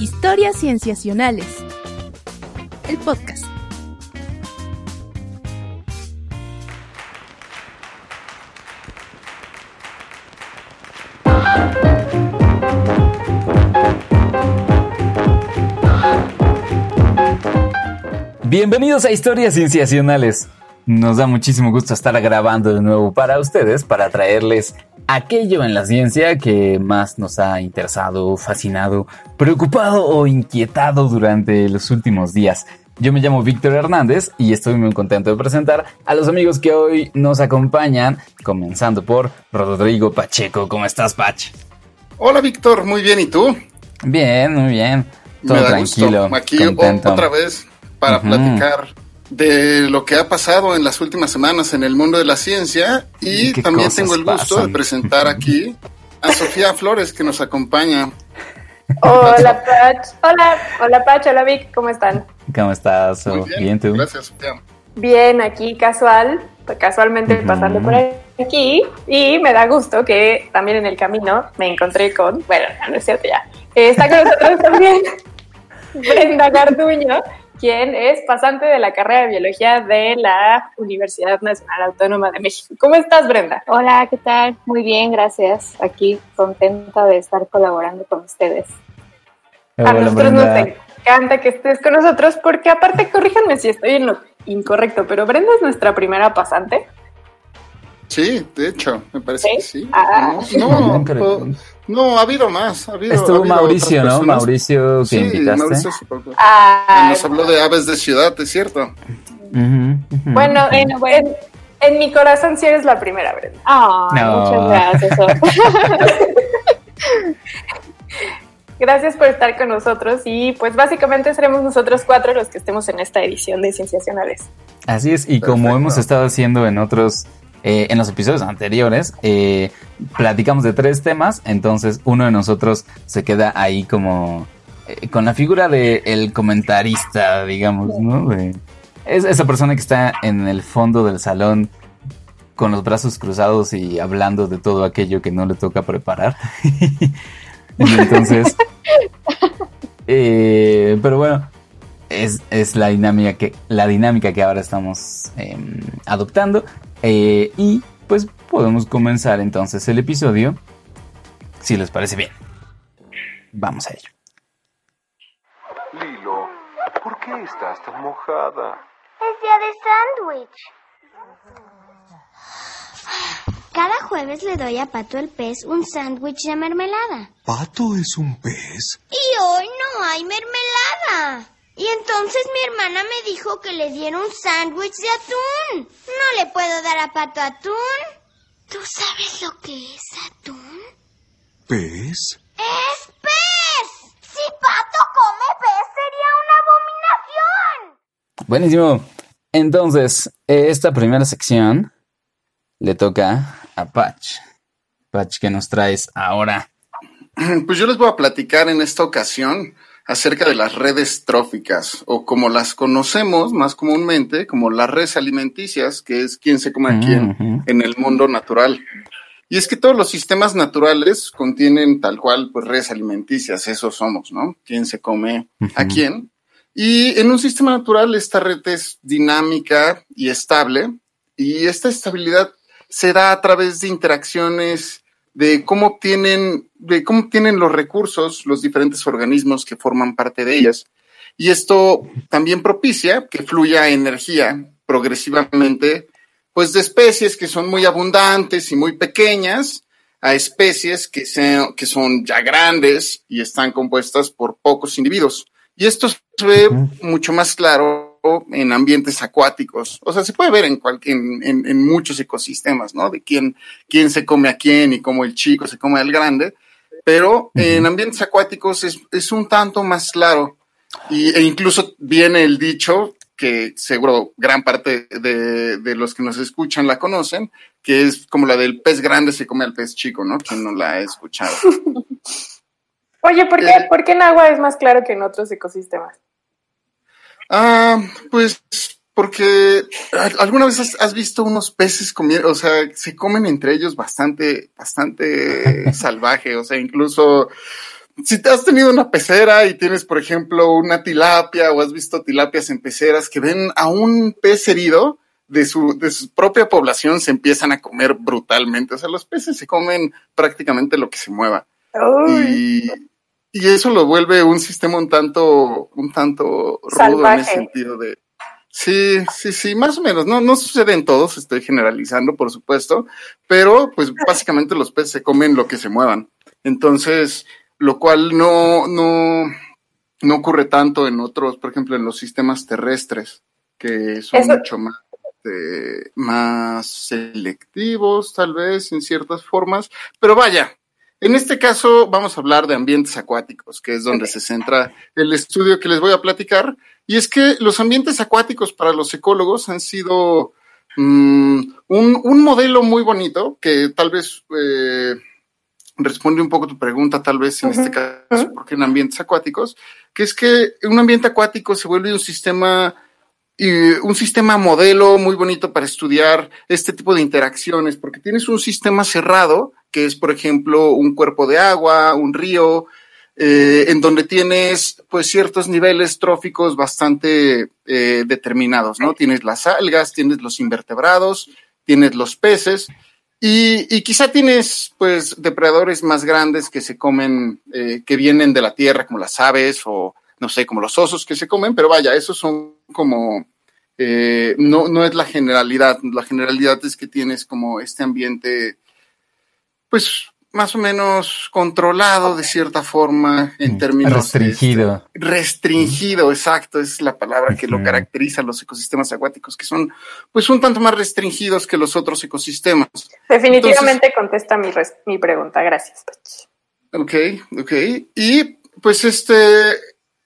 Historias Cienciacionales. El podcast. Bienvenidos a Historias Cienciacionales. Nos da muchísimo gusto estar grabando de nuevo para ustedes, para traerles aquello en la ciencia que más nos ha interesado, fascinado, preocupado o inquietado durante los últimos días. Yo me llamo Víctor Hernández y estoy muy contento de presentar a los amigos que hoy nos acompañan, comenzando por Rodrigo Pacheco. ¿Cómo estás, Pach? Hola, Víctor. Muy bien. ¿Y tú? Bien, muy bien. Todo tranquilo. Aquí otra vez para platicar de lo que ha pasado en las últimas semanas en el mundo de la ciencia y también tengo el gusto de presentar aquí a Sofía Flores que nos acompaña. Hola Pach, hola, hola Pach, hola Vic, ¿cómo están? ¿Cómo estás? bien, tú? Gracias, Sofía. Bien, aquí casual, casualmente pasando por aquí y me da gusto que también en el camino me encontré con, bueno, no es cierto ya, está con nosotros también Brenda Garduño, quien es pasante de la carrera de biología de la Universidad Nacional Autónoma de México. ¿Cómo estás, Brenda? Hola, ¿qué tal? Muy bien, gracias. Aquí contenta de estar colaborando con ustedes. a nosotros nos encanta que estés con nosotros porque aparte, corríjanme si estoy en lo incorrecto, pero Brenda es nuestra primera pasante. Sí, de hecho, me parece que sí. Ah. No, no, no, ha habido más. Ha habido, Estuvo Mauricio, ¿no? Mauricio que sí, Mauricio ah, Nos habló de aves de ciudad, ¿es cierto? Bueno, en, mi corazón sí eres la primera, Brenda. Ah, muchas gracias. Gracias por estar con nosotros y pues básicamente seremos nosotros cuatro los que estemos en esta edición de Cienciacionales. Así es, y como hemos estado haciendo en otros eh, en los episodios anteriores eh, platicamos de tres temas, entonces uno de nosotros se queda ahí como eh, con la figura de el comentarista, digamos, ¿no? es esa persona que está en el fondo del salón con los brazos cruzados y hablando de todo aquello que no le toca preparar. entonces, pero bueno, es, es, la dinámica que la dinámica que ahora estamos em, adoptando eh, y pues podemos comenzar entonces el episodio, si les parece bien. Vamos a ello. Lilo, ¿por qué estás tan mojada? Es día de sándwich. Cada jueves le doy a Pato el pez un sándwich de mermelada. ¿Pato es un pez? Y hoy no hay mermelada. Y entonces mi hermana me dijo que le diera un sándwich de atún. No le puedo dar a Pato atún. ¿Tú sabes lo que es atún? ¿Pez? ¡Es pez! Si Pato come pez sería una abominación. Buenísimo. Entonces, esta primera sección le toca a Patch. Patch, ¿qué nos traes ahora? Pues yo les voy a platicar en esta ocasión acerca de las redes tróficas o como las conocemos más comúnmente como las redes alimenticias, que es quién se come a quién en el mundo natural. Y es que todos los sistemas naturales contienen tal cual pues redes alimenticias, eso somos, ¿no? ¿Quién se come a quién? Y en un sistema natural esta red es dinámica y estable y esta estabilidad se da a través de interacciones de cómo obtienen, de cómo obtienen los recursos los diferentes organismos que forman parte de ellas. Y esto también propicia que fluya energía progresivamente, pues de especies que son muy abundantes y muy pequeñas a especies que, que son ya grandes y están compuestas por pocos individuos. Y esto se ve mucho más claro en ambientes acuáticos. O sea, se puede ver en, en, en, muchos ecosistemas, ¿no? De quién, quién se come a quién y cómo el chico se come al grande. Pero en ambientes acuáticos es, es, un tanto más claro. Y, e incluso viene el dicho que seguro gran parte de, de, los que nos escuchan la conocen, que es como la del pez grande se come al pez chico, ¿no? Quien no la ha escuchado. Oye, ¿por qué, eh, ¿por qué en agua es más claro que en otros ecosistemas? Ah, pues porque alguna vez has, visto unos peces comiendo, o sea, se comen entre ellos bastante, bastante salvaje, o sea, incluso si te has tenido una pecera y tienes, por ejemplo, una tilapia o has visto tilapias en peceras que ven a un pez herido de su, de su propia población, se empiezan a comer brutalmente. O sea, los peces se comen prácticamente lo que se mueva. Y, y eso lo vuelve un sistema un tanto, un tanto rudo en ese sentido de, Sí, sí, sí, más o menos. No, no sucede en todos, estoy generalizando, por supuesto, pero pues básicamente los peces se comen lo que se muevan. Entonces, lo cual no, no, no ocurre tanto en otros, por ejemplo, en los sistemas terrestres, que son mucho más, este, más selectivos, tal vez, en ciertas formas. Pero vaya, en este caso vamos a hablar de ambientes acuáticos, que es donde se centra el estudio que les voy a platicar. Y es que los ambientes acuáticos para los ecólogos han sido mm, un, modelo muy bonito que tal vez eh, responde un poco tu pregunta, tal vez en este caso, porque en ambientes acuáticos, que es que un ambiente acuático se vuelve un sistema y un sistema modelo muy bonito para estudiar este tipo de interacciones, porque tienes un sistema cerrado, que es, por ejemplo, un cuerpo de agua, un río, eh, en donde tienes pues ciertos niveles tróficos bastante eh, determinados, ¿no? Tienes las algas, tienes los invertebrados, tienes los peces y, quizá tienes pues depredadores más grandes que se comen, eh, que vienen de la tierra como las aves o no sé, como los osos que se comen, pero vaya, esos son como, no, no es la generalidad, la generalidad es que tienes como este ambiente pues más o menos controlado de cierta forma en términos restringido. restringido, exacto, es la palabra que lo caracteriza a los ecosistemas acuáticos, que son pues un tanto más restringidos que los otros ecosistemas. Definitivamente contesta mi, mi pregunta, gracias. Ok, ok. Y pues este,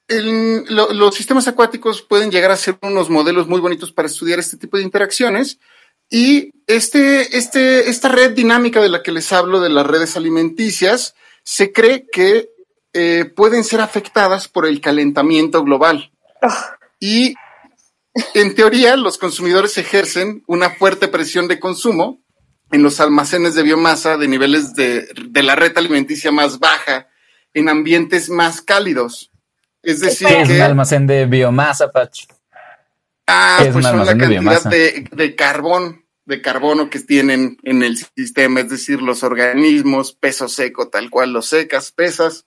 los sistemas acuáticos pueden llegar a ser unos modelos muy bonitos para estudiar este tipo de interacciones y este, este, esta red dinámica de la que les hablo, de las redes alimenticias, se cree que eh, pueden ser afectadas por el calentamiento global. Ah. Y en teoría, los consumidores ejercen una fuerte presión de consumo en los almacenes de biomasa de niveles de, de la red alimenticia más baja, en ambientes más cálidos. Es decir, es un almacén de biomasa, Pach. Ah, pues son la cantidad de, carbón, de carbono que tienen en el sistema, es decir, los organismos, peso seco, tal cual los secas, pesas,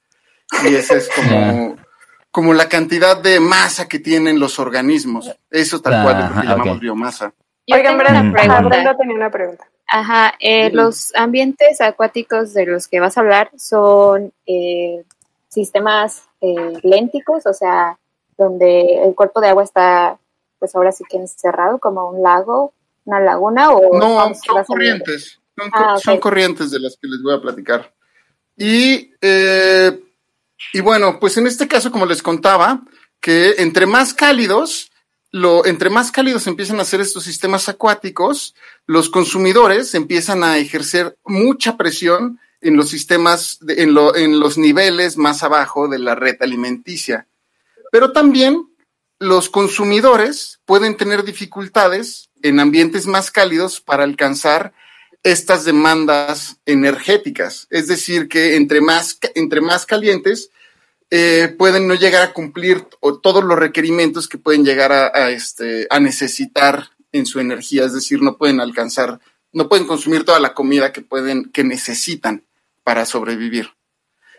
y esa es como, como la cantidad de masa que tienen los organismos. Eso tal cual es lo que llamamos biomasa. Oigan, Brenda, tenía una pregunta. Ajá, eh, los ambientes acuáticos de los que vas a hablar son eh, sistemas eh, lénticos, o sea, donde el cuerpo de agua está pues ahora sí que encerrado como un lago, una laguna o... No, son corrientes, ah, son, corrientes de las que les voy a platicar. Y, eh, y bueno, pues en este caso, como les contaba, que entre más cálidos, lo, entre más cálidos empiezan a ser estos sistemas acuáticos, los consumidores empiezan a ejercer mucha presión en los sistemas, en, lo, en los niveles más abajo de la red alimenticia. Pero también los consumidores pueden tener dificultades en ambientes más cálidos para alcanzar estas demandas energéticas. Es decir, que entre más, entre más calientes eh, pueden no llegar a cumplir todos los requerimientos que pueden llegar a, este, a necesitar en su energía. Es decir, no pueden alcanzar, no pueden consumir toda la comida que pueden, que necesitan para sobrevivir.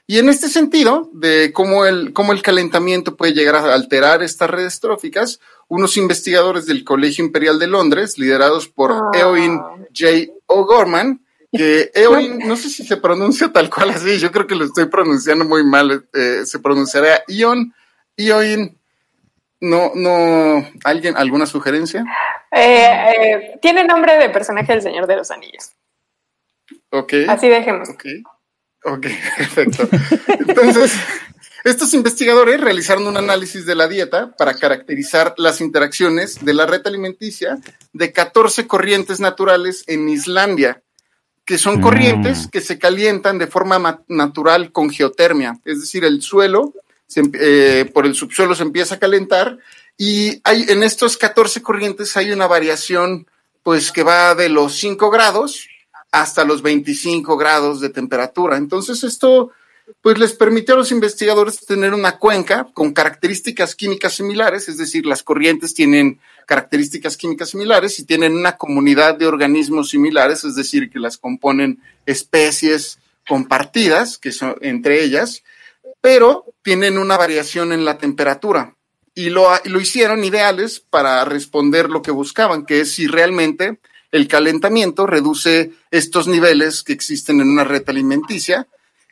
Y en este sentido, de cómo el, cómo el calentamiento puede llegar a alterar estas redes tróficas, unos investigadores del Colegio Imperial de Londres, liderados por ah. Eowyn J. O'Gorman, que Eowyn, no sé si se pronuncia tal cual así, yo creo que lo estoy pronunciando muy mal, eh, se pronunciará Ion, Eowyn, no, no, ¿alguien, alguna sugerencia? Eh, eh, tiene nombre de personaje del Señor de los Anillos. Ok. Así dejemos. Okay. Ok, perfecto. Entonces, estos investigadores realizaron un análisis de la dieta para caracterizar las interacciones de la red alimenticia de 14 corrientes naturales en Islandia, que son mm. corrientes que se calientan de forma natural con geotermia, es decir, el suelo eh, por el subsuelo se empieza a calentar y hay, en estos 14 corrientes hay una variación pues que va de los 5 grados hasta los 25 grados de temperatura. Entonces esto pues les permitió a los investigadores tener una cuenca con características químicas similares, es decir, las corrientes tienen características químicas similares y tienen una comunidad de organismos similares, es decir, que las componen especies compartidas, que son entre ellas, pero tienen una variación en la temperatura. Y lo, lo hicieron ideales para responder lo que buscaban, que es si realmente el calentamiento reduce estos niveles que existen en una red alimenticia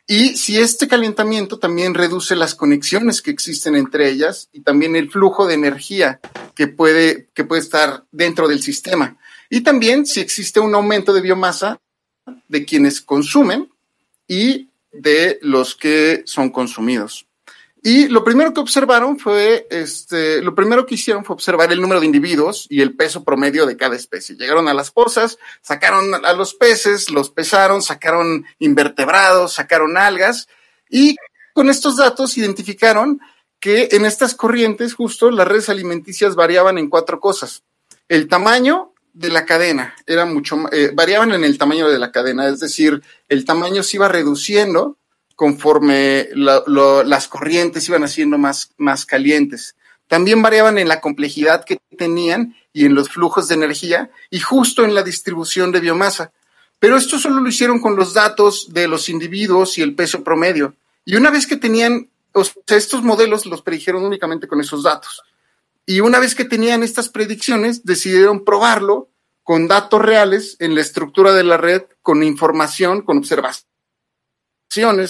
y si este calentamiento también reduce las conexiones que existen entre ellas y también el flujo de energía que puede, que puede estar dentro del sistema. Y también si existe un aumento de biomasa de quienes consumen y de los que son consumidos. Y lo primero que observaron fue, este, lo primero que hicieron fue observar el número de individuos y el peso promedio de cada especie. Llegaron a las pozas, sacaron a los peces, los pesaron, sacaron invertebrados, sacaron algas y con estos datos identificaron que en estas corrientes justo las redes alimenticias variaban en cuatro cosas. El tamaño de la cadena era mucho, eh, variaban en el tamaño de la cadena, es decir, el tamaño se iba reduciendo conforme las corrientes iban haciendo más, más calientes. También variaban en la complejidad que tenían y en los flujos de energía y justo en la distribución de biomasa. Pero esto solo lo hicieron con los datos de los individuos y el peso promedio. Y una vez que tenían, o sea, estos modelos los predijeron únicamente con esos datos. Y una vez que tenían estas predicciones, decidieron probarlo con datos reales en la estructura de la red, con información, con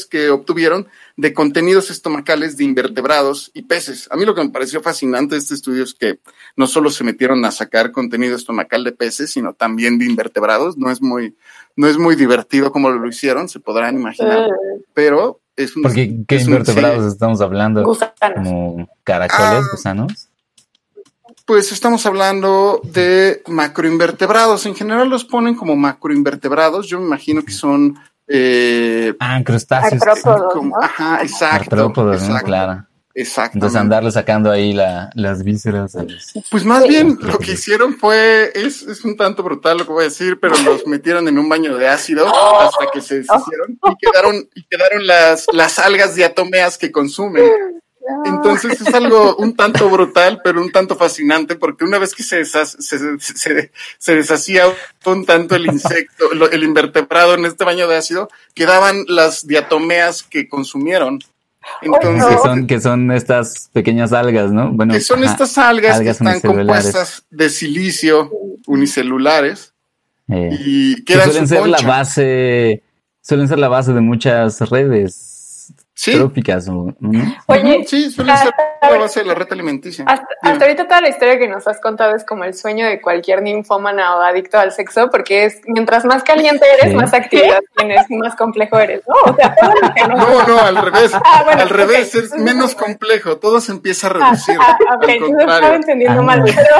que obtuvieron de contenidos estomacales de invertebrados y peces. A mí lo que me pareció fascinante de este estudio es que no solo se metieron a sacar contenido estomacal de peces, sino también de invertebrados. No es muy, no es muy divertido como lo hicieron, se podrán imaginar, eh. pero es un... Porque, ¿qué invertebrados estamos hablando? ¿Como caracoles, ah. gusanos? Pues estamos hablando de macroinvertebrados. En general los ponen como macroinvertebrados. Yo me imagino que son eh, ah, crustáceos. Ajá, exacto. Artrópodos, Claro. Exacto. Entonces andarle sacando ahí la, las vísceras. Pues más bien lo que hicieron fue, es, es, un tanto brutal lo que voy a decir, pero los metieron en un baño de ácido hasta que se deshicieron y quedaron, y quedaron las, las algas diatomeas que consumen. Entonces es algo un tanto brutal, pero un tanto fascinante, porque una vez que se, se, deshacía un tanto el insecto, el invertebrado en este baño de ácido, quedaban las diatomeas que consumieron. Entonces, que, son, que son estas pequeñas algas, ¿no? Bueno, que son estas algas, que están compuestas de silicio unicelulares eh, y quedan suelen ser la base, suelen ser la base de muchas redes ¿Sí? Oye, sí, suele ser la base de la red alimenticia. Hasta, ahorita toda la historia que nos has contado es como el sueño de cualquier ninfómana o adicto al sexo, porque es mientras más caliente eres, más actividad tienes, más complejo eres, ¿no? O sea, no, no, no, al revés. Ah, al revés, es menos complejo, todo se empieza a reducir. Ah, ah, ok, estaba entendiendo mal, pero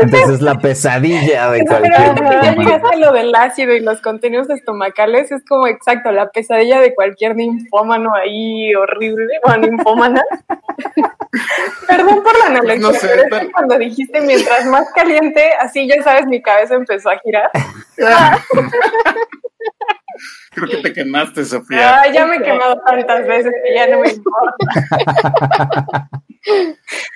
entonces la pesadilla de cualquier. Pero ya llegaste a lo del ácido y los contenidos estomacales, es como exacto, la pesadilla de cualquier ninfómano ahí horrible, o ninfómana. Perdón por la analogía, no sé, pero cuando dijiste mientras más caliente, así ya sabes, mi cabeza empezó a girar. Creo que te quemaste, Sofía. Ah, ya me he quemado tantas veces que ya no me importa.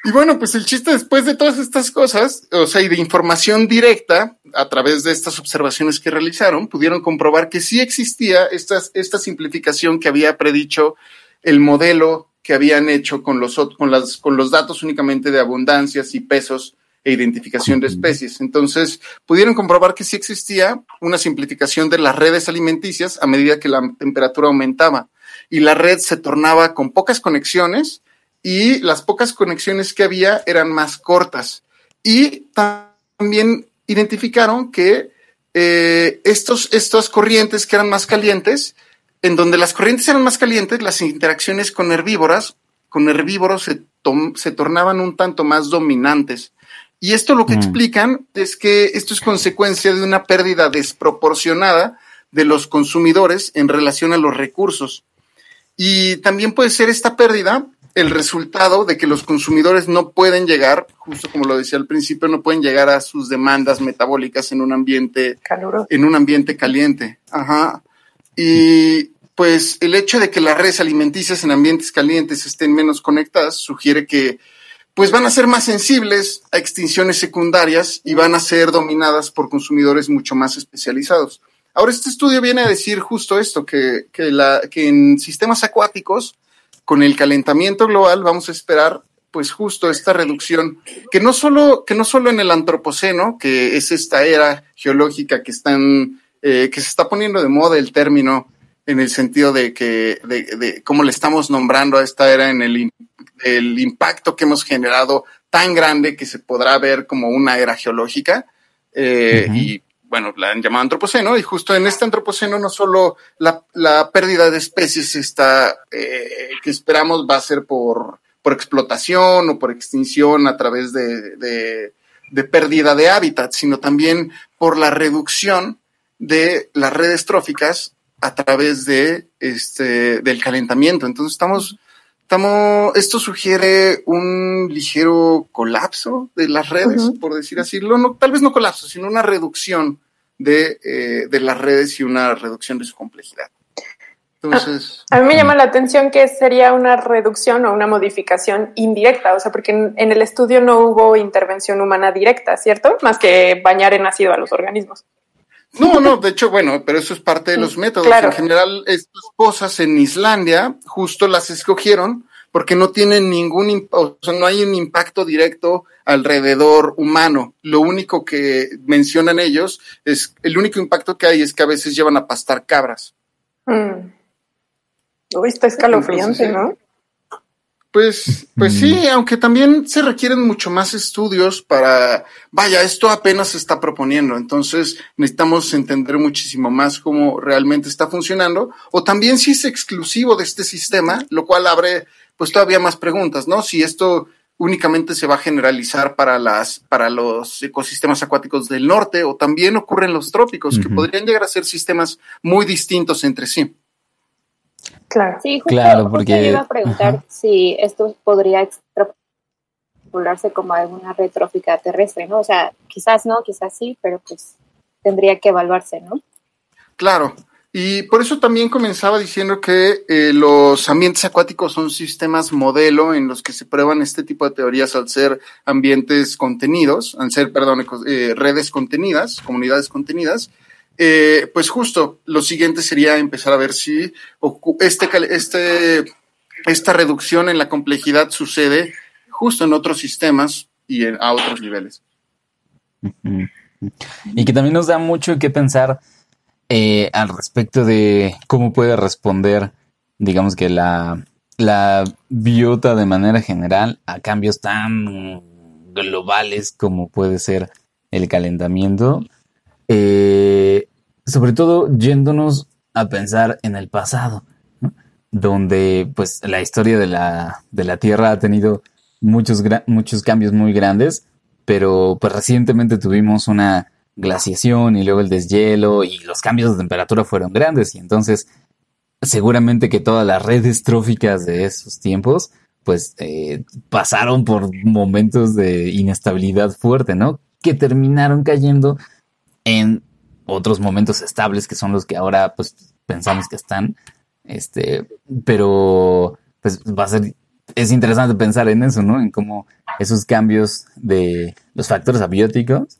Y bueno, pues el chiste después de todas estas cosas, o sea, y de información directa a través de estas observaciones que realizaron, pudieron comprobar que sí existía esta, esta simplificación que había predicho el modelo que habían hecho con los, con, las, con los datos únicamente de abundancias y pesos e identificación de especies. Entonces, pudieron comprobar que sí existía una simplificación de las redes alimenticias a medida que la temperatura aumentaba y la red se tornaba con pocas conexiones y las pocas conexiones que había eran más cortas. Y también identificaron que eh, estos, estas corrientes que eran más calientes, en donde las corrientes eran más calientes, las interacciones con herbívoras, con herbívoros se, se tornaban un tanto más dominantes. Y esto lo que mm. explican es que esto es consecuencia de una pérdida desproporcionada de los consumidores en relación a los recursos. Y también puede ser esta pérdida el resultado de que los consumidores no pueden llegar, justo como lo decía al principio, no pueden llegar a sus demandas metabólicas en un ambiente en un ambiente caliente. Ajá. Y pues el hecho de que las redes alimenticias en ambientes calientes estén menos conectadas sugiere que pues van a ser más sensibles a extinciones secundarias y van a ser dominadas por consumidores mucho más especializados. Ahora, este estudio viene a decir justo esto, que, que en sistemas acuáticos, con el calentamiento global, vamos a esperar pues justo esta reducción, que no solo, que no solo en el antropoceno, que es esta era geológica que están, eh, que se está poniendo de moda el término en el sentido de que, de, de cómo le estamos nombrando a esta era en el, el impacto que hemos generado tan grande que se podrá ver como una era geológica. Eh, y bueno, la han llamado antropoceno, y justo en este antropoceno no solo la, la pérdida de especies está, eh, que esperamos va a ser por, por explotación o por extinción a través de, de, de pérdida de hábitat, sino también por la reducción de las redes tróficas a través de este del calentamiento. Entonces estamos estamos esto sugiere un ligero colapso de las redes, por decir así, no, tal vez no colapso, sino una reducción de, eh, de las redes y una reducción de su complejidad. Entonces, a, mí me llama la atención que sería una reducción o una modificación indirecta, o sea, porque en, en, el estudio no hubo intervención humana directa, ¿cierto? Más que bañar en ácido a los organismos. No, no, de hecho, bueno, pero eso es parte de los métodos. En general, estas cosas en Islandia justo las escogieron porque no tienen ningún, o sea, no hay un impacto directo alrededor humano. Lo único que mencionan ellos es, el único impacto que hay es que a veces llevan a pastar cabras. Mm. Uy, está escalofriante, ¿no? Pues, pues sí, mm. aunque también se requieren mucho más estudios para, vaya, esto apenas se está proponiendo, entonces necesitamos entender muchísimo más cómo realmente está funcionando, o también si es exclusivo de este sistema, lo cual abre pues todavía más preguntas, ¿no? Si esto únicamente se va a generalizar para las, para los ecosistemas acuáticos del norte, o también ocurre en los trópicos, que podrían llegar a ser sistemas muy distintos entre sí. Claro. Sí, justo, claro, porque... iba a preguntar si esto podría extrapolarse como alguna retrófica terrestre, ¿no? O sea, quizás no, quizás sí, pero pues tendría que evaluarse, ¿no? Claro. Y por eso también comenzaba diciendo que eh, los ambientes acuáticos son sistemas modelo en los que se prueban este tipo de teorías al ser ambientes contenidos, al ser, perdón, eh, redes contenidas, comunidades contenidas, eh, pues justo lo siguiente sería empezar a ver si este, este, esta reducción en la complejidad sucede justo en otros sistemas y a otros niveles. Y que también nos da mucho que pensar eh, al respecto de cómo puede responder, digamos que la, la biota de manera general a cambios tan globales como puede ser el calentamiento eh, sobre todo yéndonos a pensar en el pasado, donde pues la historia de la, de la Tierra ha tenido muchos, muchos cambios muy grandes, pero pues recientemente tuvimos una glaciación y luego el deshielo y los cambios de temperatura fueron grandes y entonces seguramente que todas las redes tróficas de esos tiempos pues eh, pasaron por momentos de inestabilidad fuerte, ¿no? Que terminaron cayendo en otros momentos estables que son los que ahora pues pensamos que están. Este, pero pues va a ser, es interesante pensar en eso, ¿no? En cómo esos cambios de los factores abióticos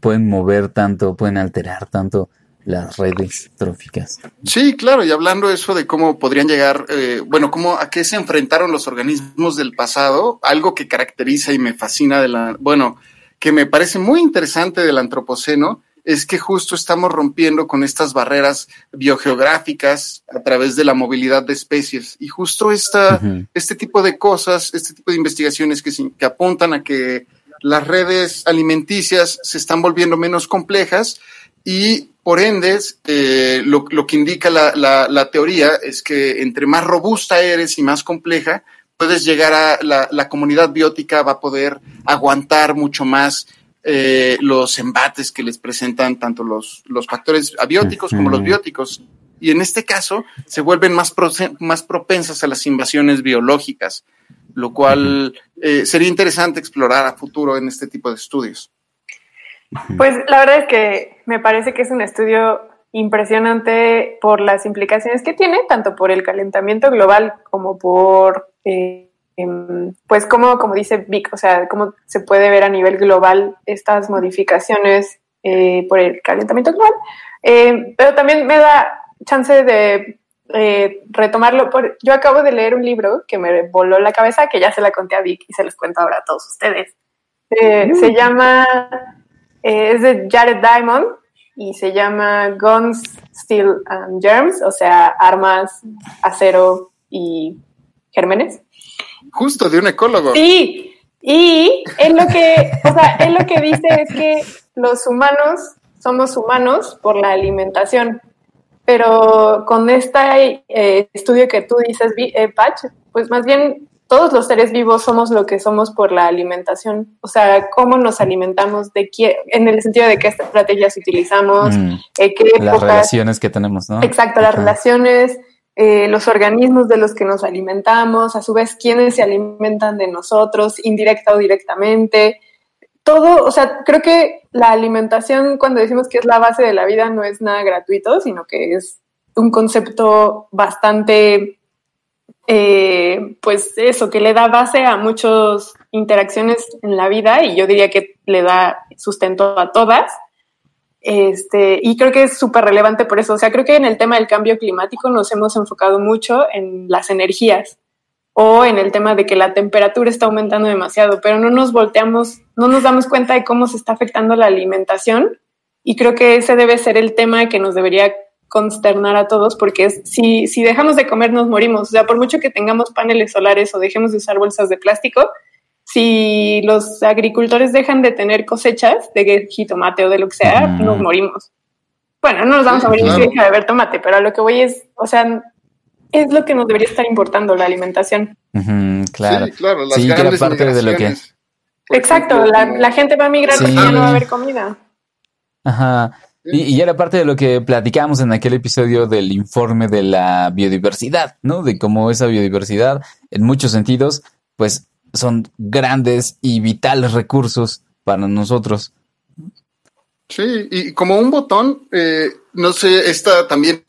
pueden mover tanto, pueden alterar tanto las redes tróficas. Sí, claro, y hablando eso de cómo podrían llegar, eh, bueno, cómo a qué se enfrentaron los organismos del pasado, algo que caracteriza y me fascina de la, bueno, que me parece muy interesante del antropoceno, es que justo estamos rompiendo con estas barreras biogeográficas a través de la movilidad de especies. Y justo esta, este tipo de cosas, este tipo de investigaciones que, que apuntan a que las redes alimenticias se están volviendo menos complejas y por ende, eh, lo, que indica la, la, teoría es que entre más robusta eres y más compleja, puedes llegar a la, la comunidad biótica, va a poder aguantar mucho más eh, los embates que les presentan tanto los, los factores abióticos como los bióticos. Y en este caso se vuelven más, más propensas a las invasiones biológicas, lo cual eh, sería interesante explorar a futuro en este tipo de estudios. Pues la verdad es que me parece que es un estudio impresionante por las implicaciones que tiene, tanto por el calentamiento global como por, eh, pues como, como dice Vic, o sea, cómo se puede ver a nivel global estas modificaciones eh, por el calentamiento global. Eh, pero también me da chance de retomarlo. Por, yo acabo de leer un libro que me voló la cabeza, que ya se la conté a Vic y se los cuento ahora a todos ustedes. Se llama, es de Jared Diamond y se llama Guns, Steel and Germs, o sea, armas, acero y gérmenes. Justo de un ecólogo. Sí, y él lo que, o sea, él lo que dice es que los humanos somos humanos por la alimentación, pero con este eh, estudio que tú dices, eh, Patch, pues más bien todos los seres vivos somos lo que somos por la alimentación. O sea, cómo nos alimentamos, de qué, en el sentido de qué estrategias utilizamos, mm, eh, qué las relaciones que tenemos, ¿no? Exacto, las relaciones, eh, los organismos de los que nos alimentamos, a su vez, quiénes se alimentan de nosotros, indirecta o directamente. Todo, o sea, creo que la alimentación, cuando decimos que es la base de la vida, no es nada gratuito, sino que es un concepto bastante eh, pues eso, que le da base a muchas interacciones en la vida y yo diría que le da sustento a todas. Este, y creo que es súper relevante por eso. O sea, creo que en el tema del cambio climático nos hemos enfocado mucho en las energías o en el tema de que la temperatura está aumentando demasiado, pero no nos volteamos, no nos damos cuenta de cómo se está afectando la alimentación. Y creo que ese debe ser el tema que nos debería consternar a todos porque si, si dejamos de comer nos morimos. O sea, por mucho que tengamos paneles solares o dejemos de usar bolsas de plástico, si los agricultores dejan de tener cosechas de jitomate o de lo que sea, nos morimos. Bueno, no nos vamos a morir si deja de haber tomate, pero a lo que voy es, o sea, es lo que nos debería estar importando, la alimentación. claro. Sí, claro, las sí, parte de lo que... Exacto, la, gente va a migrar porque ya no va a haber comida. Ajá. Y, era parte de lo que platicamos en aquel episodio del informe de la biodiversidad, ¿no? De cómo esa biodiversidad, en muchos sentidos, pues son grandes y vitales recursos para nosotros. Sí, y como un botón, eh, no sé, esta también,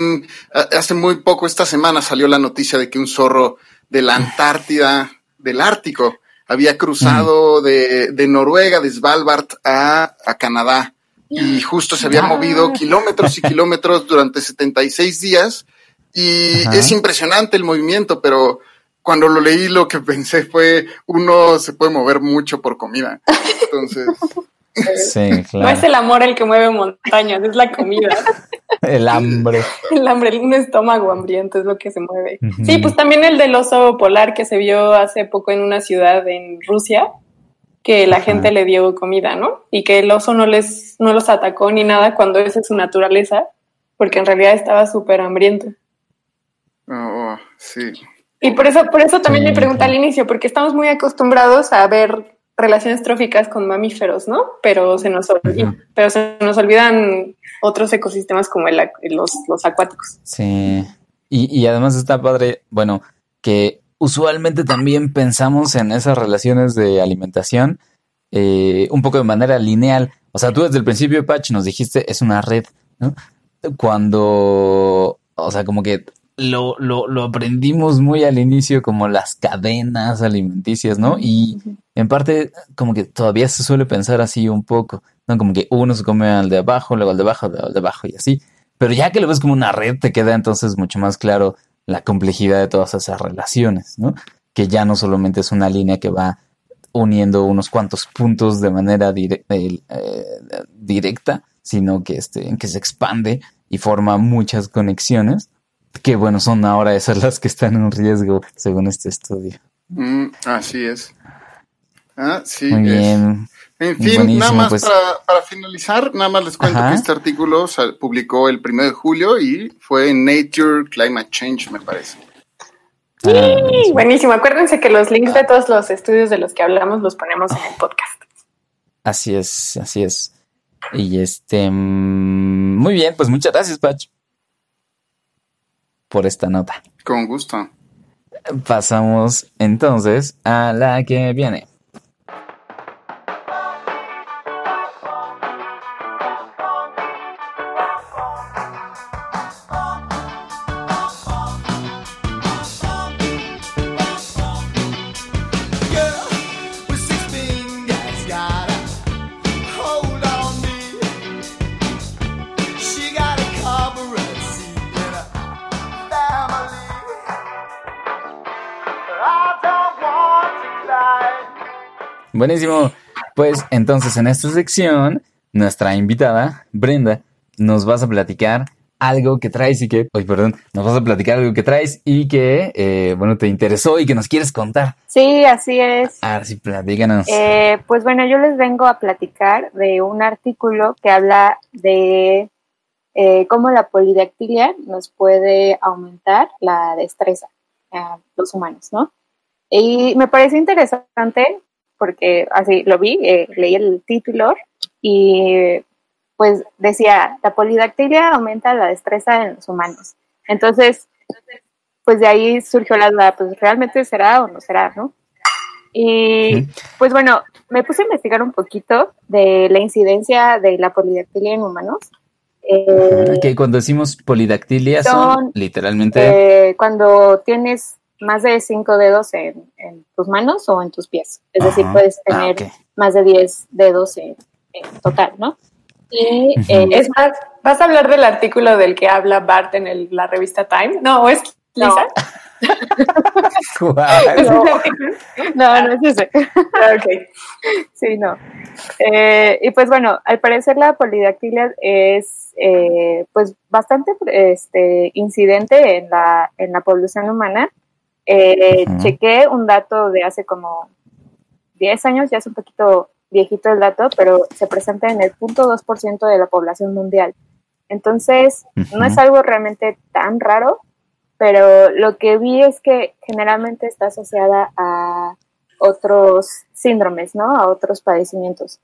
hace muy poco, esta semana salió la noticia de que un zorro de la Antártida, del Ártico, había cruzado de, de Noruega, de Svalbard a, a Canadá. Y justo se había movido kilómetros y kilómetros durante 76 días. Y es impresionante el movimiento, pero cuando lo leí lo que pensé fue uno se puede mover mucho por comida. Entonces, Sí, claro. No es el amor el que mueve montañas, es la comida. el hambre. El hambre, un estómago hambriento es lo que se mueve. Sí, pues también el del oso polar que se vio hace poco en una ciudad en Rusia, que la gente le dio comida, ¿no? Y que el oso no les, no los atacó ni nada cuando esa es su naturaleza, porque en realidad estaba súper hambriento. Oh, sí. Y por eso, por eso también me pregunta al inicio, porque estamos muy acostumbrados a ver relaciones tróficas con mamíferos, ¿no? Pero se nos, pero se nos olvidan otros ecosistemas como el, los, los acuáticos. Sí. Y, y además está padre, bueno, que usualmente también pensamos en esas relaciones de alimentación eh, un poco de manera lineal. O sea, tú desde el principio, Patch, nos dijiste es una red, ¿no? Cuando, o sea, como que lo, lo, lo aprendimos muy al inicio como las cadenas alimenticias, ¿no? Y en parte como que todavía se suele pensar así un poco, ¿no? Como que uno se come al de abajo, luego al de abajo, al de abajo y así. Pero ya que lo ves como una red, te queda entonces mucho más claro la complejidad de todas esas relaciones, ¿no? Que ya no solamente es una línea que va uniendo unos cuantos puntos de manera eh, directa, sino que, este, que se expande y forma muchas conexiones, que bueno, son ahora esas las que están en riesgo según este estudio. Mm, así es. Ah, sí. Muy bien. En fin, nada más pues. para, finalizar, nada más les cuento que este artículo se publicó el primero de julio y fue en Nature Climate Change, me parece. Sí, buenísimo. Acuérdense que los links de todos los estudios de los que hablamos los ponemos en el podcast. Así es, así es. Y este, mm, muy bien, pues muchas gracias, Patch, por esta nota. Con gusto. Pasamos entonces a la que viene. Buenísimo. Pues entonces en esta sección, nuestra invitada, Brenda, nos vas a platicar algo que traes y que, oye, perdón, nos vas a platicar algo que traes y que, eh, bueno, te interesó y que nos quieres contar. Sí, así es. A ver, sí, platícanos. Eh, pues bueno, yo les vengo a platicar de un artículo que habla de eh, cómo la polidactilia nos puede aumentar la destreza a los humanos, ¿no? Y me parece interesante porque así lo vi, eh, leí el título y pues decía, la polidactilia aumenta la destreza en los humanos. Entonces, pues de ahí surgió la duda, pues realmente será o no será, ¿no? Y pues bueno, me puse a investigar un poquito de la incidencia de la polidactilia en humanos. Eh, que cuando decimos polidactilia son, literalmente... Eh, cuando tienes más de cinco dedos en, tus manos o en tus pies. Es decir, puedes ah, tener más de 10 dedos en, total, ¿no? Y eh, es más, ¿vas a hablar del artículo del que habla Bart en la revista Time? No, ¿es Lisa? No. no, no, es ese. Ah, ok. Sí, no. Eh, y pues bueno, al parecer la polidactilia es eh, pues bastante este, incidente en la, en la población humana eh, Chequé un dato de hace como 10 años, ya es un poquito viejito el dato, pero se presenta en el 0.2% de la población mundial. Entonces, no es algo realmente tan raro, pero lo que vi es que generalmente está asociada a otros síndromes, ¿no? A otros padecimientos.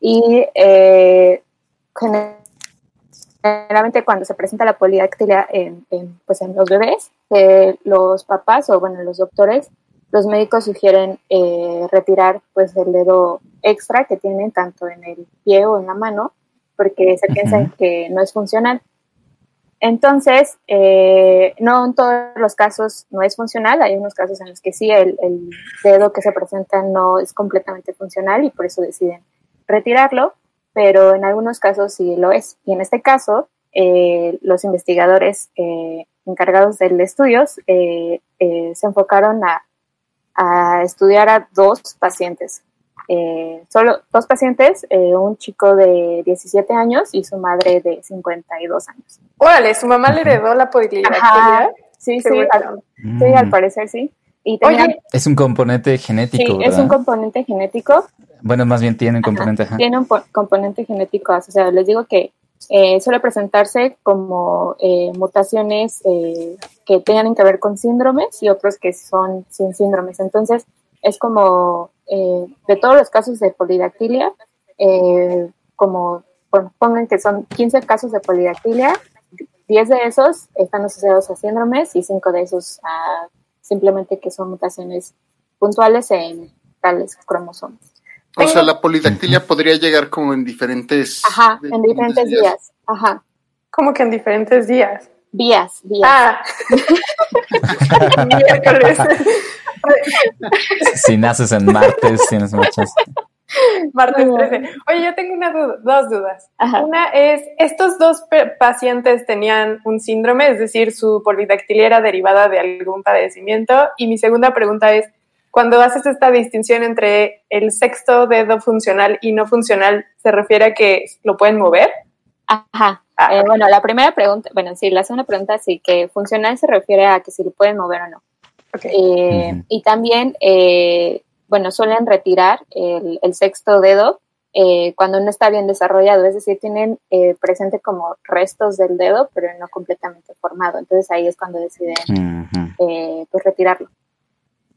Y eh, generalmente cuando se presenta la polidactilia en, pues en los bebés, eh, los papás o bueno, los doctores, los médicos sugieren eh, retirar pues el dedo extra que tienen tanto en el pie o en la mano, porque se piensa que no es funcional. Entonces, eh, no en todos los casos no es funcional, hay unos casos en los que sí, el, el dedo que se presenta no es completamente funcional y por eso deciden retirarlo, pero en algunos casos sí lo es. Y en este caso, eh, los investigadores eh, encargados del estudio eh, se enfocaron a, estudiar a dos pacientes. solo dos pacientes, un chico de 17 años y su madre de 52 años. Órale, ¿su mamá le heredó la polidactilia? Sí, sí, al, sí, al parecer sí. Y es un componente genético. Sí, es un componente genético. Bueno, más bien tiene un componente. Tiene un componente genético. O sea, les digo que eh, suele presentarse como eh, mutaciones eh, que tengan que ver con síndromes y otros que son sin síndromes. Entonces, es como de todos los casos de polidactilia, como pongan que son 15 casos de polidactilia, 10 de esos están asociados a síndromes y 5 de esos a simplemente que son mutaciones puntuales en tales cromosomas. O sea, la polidactilia podría llegar como en diferentes... Ajá, en diferentes días. Ajá. ¿Cómo que en diferentes días? Días, días. Ah. si naces en martes, tienes muchas. Martes 13. Oye, yo tengo una dos dudas. Una es, ¿estos dos pacientes tenían un síndrome? Es decir, su polidactilia era derivada de algún padecimiento. Y mi segunda pregunta es, cuando haces esta distinción entre el sexto dedo funcional y no funcional, ¿se refiere a que lo pueden mover? Ajá. Ah, eh, bueno, la primera pregunta, bueno, sí, la segunda pregunta sí que funcional se refiere a que si lo pueden mover o no. Eh, y también, eh, bueno, suelen retirar el, sexto dedo cuando no está bien desarrollado, es decir, tienen presente como restos del dedo, pero no completamente formado. Entonces ahí es cuando deciden pues retirarlo.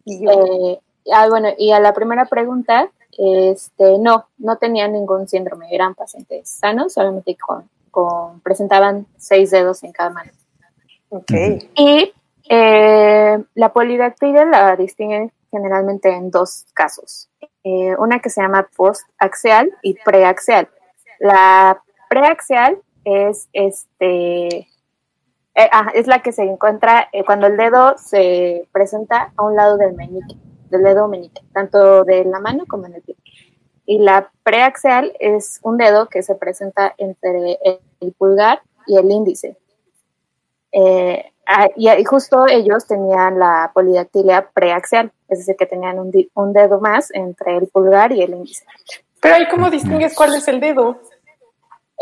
Eh, ah, bueno, y a la primera pregunta, este, no, no tenían ningún síndrome, eran pacientes sanos, solamente con, con presentaban seis dedos en cada mano. Okay. Y eh, la polidactilia la distinguen generalmente en dos casos. Eh, una que se llama postaxial y preaxial. La preaxial es este eh, ah, es la que se encuentra eh, cuando el dedo se presenta a un lado del meñique, del dedo meñique, tanto de la mano como en el pie. Y la preaxial es un dedo que se presenta entre el, pulgar y el índice. Eh, ah, y, y justo ellos tenían la polidactilia preaxial, es decir, que tenían un dedo más entre el pulgar y el índice. Pero ahí, ¿cómo distingues cuál es el dedo?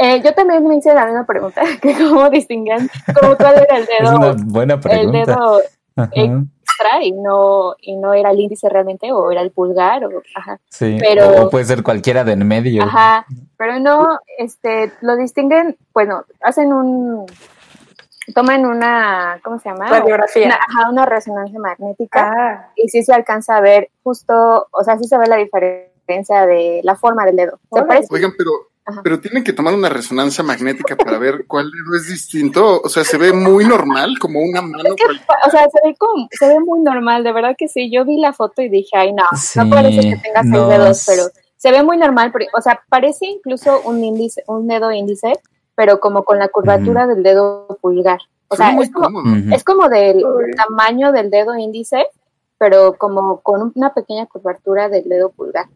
Eh, yo también me hice la misma pregunta, que cómo distinguen, como cuál era el Es una dedo, buena el pregunta. dedo Ajá, extra y no, y no era el índice realmente, o era el pulgar, o, ajá. sí. pero- O puede ser cualquiera de en medio. Ajá, pero no, este, lo distinguen, bueno, hacen un, toman una, ¿cómo se llama? Radiografía. Una, ajá, una resonancia magnética Ah, y sí se alcanza a ver justo, o sea, sí se ve la diferencia de la forma del dedo. Se Oigan, pero, Ajá. pero tienen que tomar una resonancia magnética para ver cuál dedo es distinto. O sea, se ve muy normal, como una mano. o sea, se ve como, se ve muy normal, de verdad que sí. Yo vi la foto y dije, ay, no, Sí, no parece que tenga seis no, dedos, pero se ve muy normal, pero- o sea, parece incluso un índice, un dedo índice, pero como con la curvatura del dedo pulgar. O sea, es como. Es como del Uy. tamaño del dedo índice, pero como con una pequeña curvatura del dedo pulgar.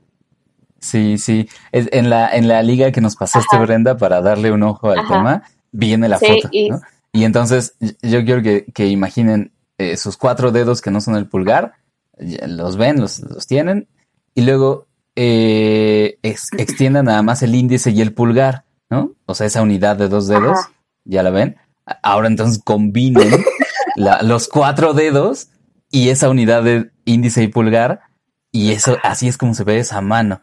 Sí, sí. Es- en la, en la liga que nos pasaste, Ajá. Brenda, para darle un ojo al Ajá. tema, viene la Sí, foto, y- ¿no? Y entonces yo quiero que, que imaginen eh, sus cuatro dedos que no son el pulgar, los ven, los, los tienen, y luego eh, ex- extiendan nada más el índice y el pulgar, ¿no? O sea, esa unidad de dos dedos, Ajá. ya la ven. Ahora entonces combinen la- los cuatro dedos y esa unidad de índice y pulgar, y eso, así es como se ve esa mano.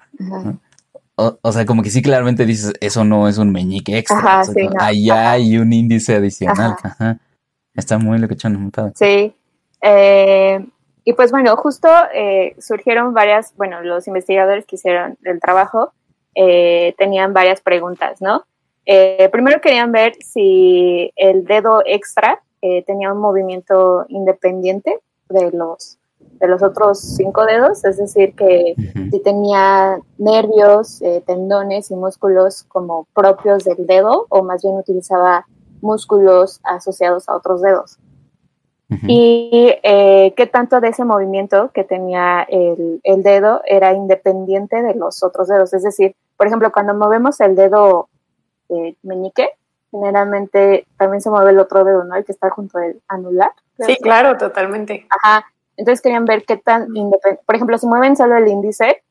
O, o sea, como que sí claramente dices, eso no es un meñique extra. Ajá, o sea, sí, no, ahí ajá. hay un índice adicional. Ajá. Está muy locochón montado. Sí. Eh, y pues bueno, justo eh, surgieron varias, bueno, los investigadores que hicieron el trabajo eh, tenían varias preguntas, ¿no? Eh, primero querían ver si el dedo extra tenía un movimiento independiente de los, de los otros cinco dedos, es decir, que Ujú. si tenía nervios, eh, tendones y músculos como propios del dedo o más bien utilizaba músculos asociados a otros dedos. Y eh, qué tanto de ese movimiento que tenía el, el dedo era independiente de los otros dedos. Es decir, por ejemplo, cuando movemos el dedo eh, meñique, generalmente también se mueve el otro dedo, ¿no? El que está junto al anular. sí, claro, totalmente. Ajá. Entonces querían ver qué tan independiente. Por ejemplo, si mueven solo el índice.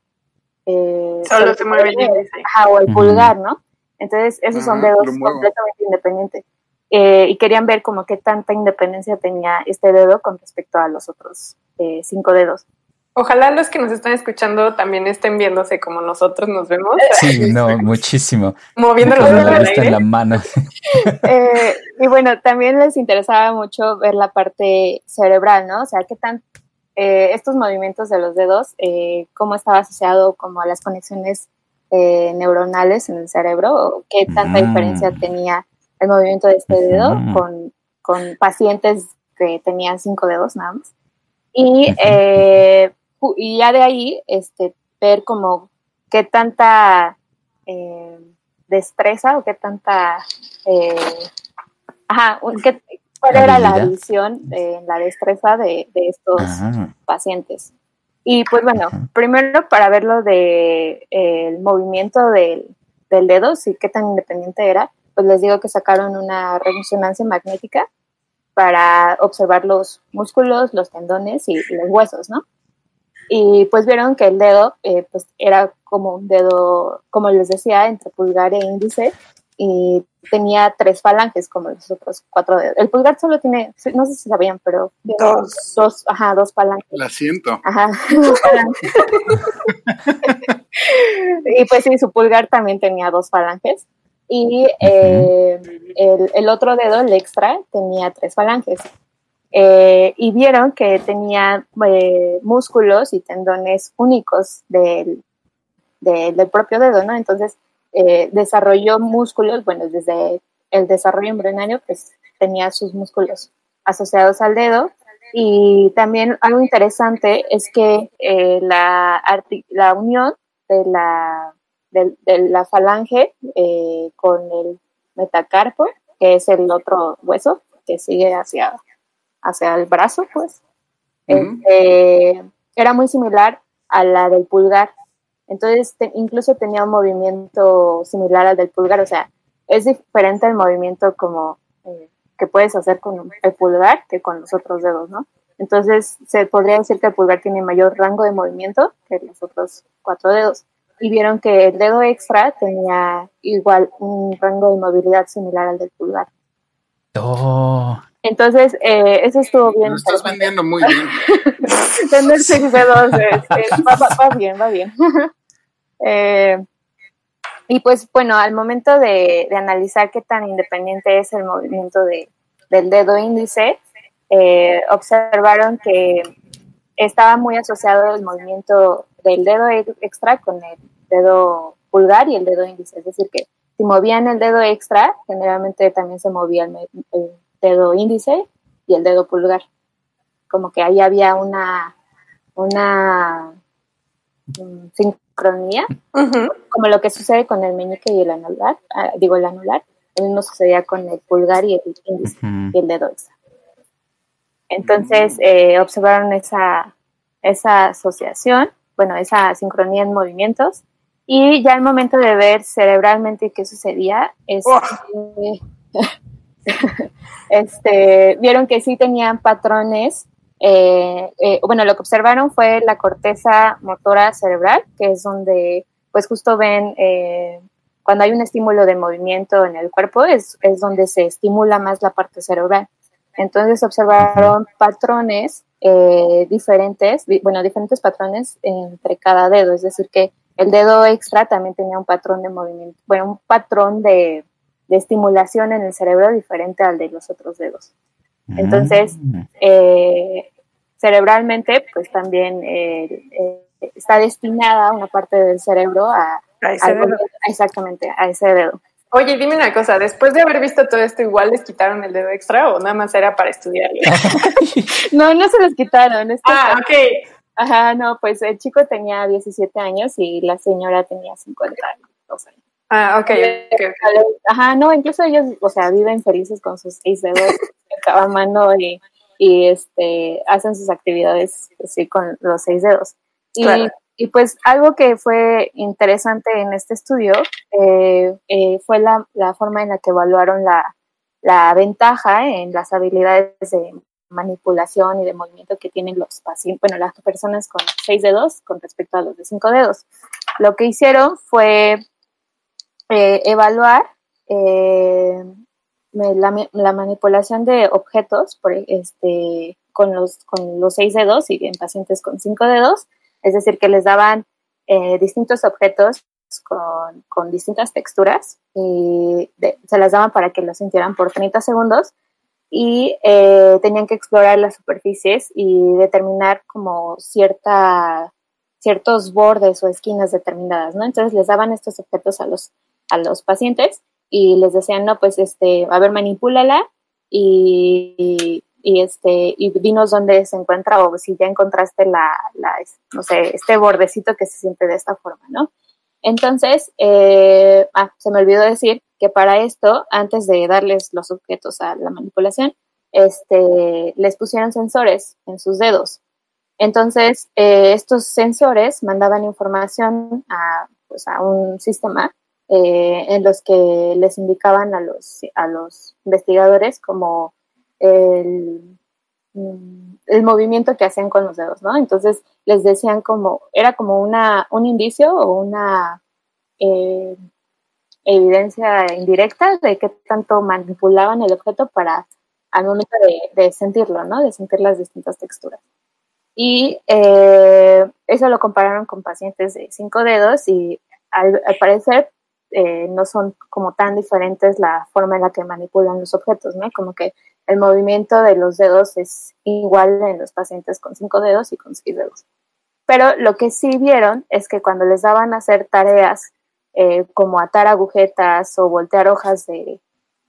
eh, Solo se mueve el índice. Ajá, o el pulgar, ¿no? Entonces, esos son Ajá, dedos completamente independientes. Eh, y querían ver como qué tanta independencia tenía este dedo con respecto a los otros eh, cinco dedos. Ojalá los que nos están escuchando también estén viéndose como nosotros nos vemos, Sí, no, muchísimo. moviendo los la vista en la mano. Eh, y bueno, también les interesaba mucho ver la parte cerebral, ¿no? O sea, qué tan eh, estos movimientos de los dedos, eh, cómo estaba asociado como a las conexiones eh, neuronales en el cerebro, o qué tanta Mm. diferencia tenía el movimiento de este dedo con, con pacientes que tenían cinco dedos nada más. Y, eh, y ya de ahí, este, ver como qué tanta eh, destreza o qué tanta eh, ajá, qué- cuál era la visión la destreza de, de estos pacientes. Y pues bueno, Ajá. primero para ver lo de el movimiento del, del dedo, sí qué tan independiente era, pues les digo que sacaron una resonancia magnética para observar los músculos, los tendones y los huesos, ¿no? Y pues vieron que el dedo eh, pues era como un dedo, como les decía, entre pulgar e índice y tenía tres falanges como los otros cuatro dedos. El pulgar solo tiene, no sé si sabían, pero Dos. dos, ajá, dos falanges. La siento. Ajá. dos falanges. y pues sí, su pulgar también tenía dos falanges. Y eh, el, el otro dedo, el extra, tenía tres falanges. Eh, y vieron que tenía eh, músculos y tendones únicos del, del- propio dedo, ¿no? Entonces, eh, desarrolló músculos, bueno, desde el desarrollo embrionario, pues tenía sus músculos asociados al dedo. Y también algo interesante es que eh, la, la unión de la, del- de, la falange eh, con el metacarpo, que es el otro hueso que sigue hacia, hacia el brazo, pues, este, era muy similar a la del pulgar. Entonces, te- incluso tenía un movimiento similar al del pulgar, o sea, es diferente el movimiento como eh, que puedes hacer con el pulgar que con los otros dedos, ¿no? Entonces se podría decir que el pulgar tiene mayor rango de movimiento que los otros cuatro dedos. Y vieron que el dedo extra tenía igual un rango de movilidad similar al del pulgar. Oh. Entonces, eh, eso estuvo bien. Lo estás vendiendo muy bien. Tener seis dedos es- va, va- va bien, va bien. Eh, y pues bueno, al momento de, de analizar qué tan independiente es el movimiento de, del dedo índice, eh, observaron que estaba muy asociado el movimiento del dedo ex- extra con el dedo pulgar y el dedo índice. Es decir, que si movían el dedo extra, generalmente también se movía el dedo índice y el dedo pulgar. Como que ahí había una, una mm, sincronía, Ujú. como lo que sucede con el meñique y el anular, ah, digo el anular, lo mismo sucedía con el pulgar y el índice y el dedo extra. Entonces eh, observaron esa, esa asociación, bueno, esa sincronía en movimientos, y ya al momento de ver cerebralmente qué sucedía, es este, vieron que sí tenían patrones. eh, eh, bueno, lo que observaron fue la corteza motora cerebral, que es donde, pues justo ven, eh, cuando hay un estímulo de movimiento en el cuerpo, es, es donde se estimula más la parte cerebral. Entonces observaron patrones eh, diferentes, di- bueno, diferentes patrones entre cada dedo, es decir, que el dedo extra también tenía un patrón de movimiento, bueno, un patrón de, de estimulación en el cerebro diferente al de los otros dedos. Entonces, Mm. Eh, cerebralmente, pues también eh, eh, está destinada una parte del cerebro a, A ese al dedo. movimiento- exactamente, a ese dedo. Oye, dime una cosa, después de haber visto todo esto, ¿igual les quitaron el dedo extra o nada más era para estudiarlo? No, no se los quitaron. es que- ah, ok. Ajá, no, pues el chico tenía 17 años y la señora tenía 52 años. Ah, ok, ok, ok. Ajá, no, incluso ellos, o sea, viven felices con sus seis dedos cada mano y, y este, hacen sus actividades así con los seis dedos. Y, Claro. y pues algo que fue interesante en este estudio eh, eh, fue la, la forma en la que evaluaron la, la ventaja en las habilidades de manipulación y de movimiento que tienen los pacientes, bueno, las personas con seis dedos con respecto a los de cinco dedos. Lo que hicieron fue eh, evaluar eh, la, manipulación de objetos por, este, con, los, con los seis dedos y en pacientes con cinco dedos, es decir, que les daban eh, distintos objetos con, con distintas texturas y se las daban para que los sintieran por 30 segundos y eh, tenían que explorar las superficies y determinar como cierta ciertos bordes o esquinas determinadas, ¿no? Entonces les daban estos objetos a los a los pacientes y les decían, no, pues, este, a ver, manipúlala y, y, y, este, y dinos dónde se encuentra o si ya encontraste la, la, no sé, este bordecito que se siente de esta forma, ¿no? Entonces, eh, ah, se me olvidó decir que para esto, antes de darles los objetos a la manipulación, este, les pusieron sensores en sus dedos. Entonces, eh, estos sensores mandaban información a, pues, a un sistema eh, en los que les indicaban a los, a los investigadores como el, mm, el movimiento que hacían con los dedos, ¿no? Entonces les decían como, era como una, un indicio o una eh, evidencia indirecta de qué tanto manipulaban el objeto para al momento de, de sentirlo, ¿no? De sentir las distintas texturas. Y eh, eso lo compararon con pacientes de cinco dedos y al, al parecer eh, no son como tan diferentes la forma en la que manipulan los objetos, ¿no? Como que el movimiento de los dedos es igual en los pacientes con cinco dedos y con seis dedos. Pero lo que sí vieron es que cuando les daban a hacer tareas eh, como atar agujetas o voltear hojas de,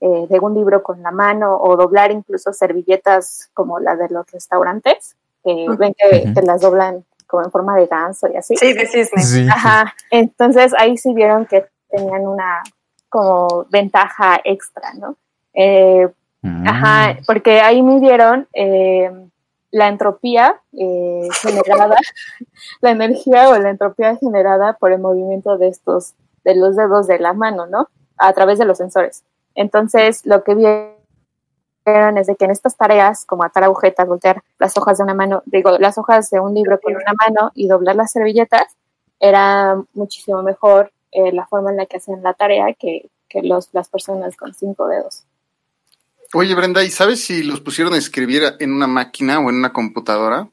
eh, de un libro con la mano o doblar incluso servilletas como la de los restaurantes, que ven que, las doblan como en forma de ganso y así. Sí, de cisne. Sí. Ajá, entonces ahí sí vieron que tenían una como ventaja extra, ¿no? Eh, Mm. Ajá, porque ahí midieron eh, la entropía eh, generada, la energía o la entropía generada por el movimiento de estos, de los dedos de la mano, ¿no? A través de los sensores. Entonces, lo que vieron es de que en estas tareas, como atar agujetas, voltear las hojas de una mano, digo, las hojas de un libro con una mano y doblar las servilletas, era muchísimo mejor eh, la forma en la que hacían la tarea que, que los, las personas con cinco dedos. Oye, Brenda, ¿y sabes si los pusieron a escribir en una máquina o en una computadora?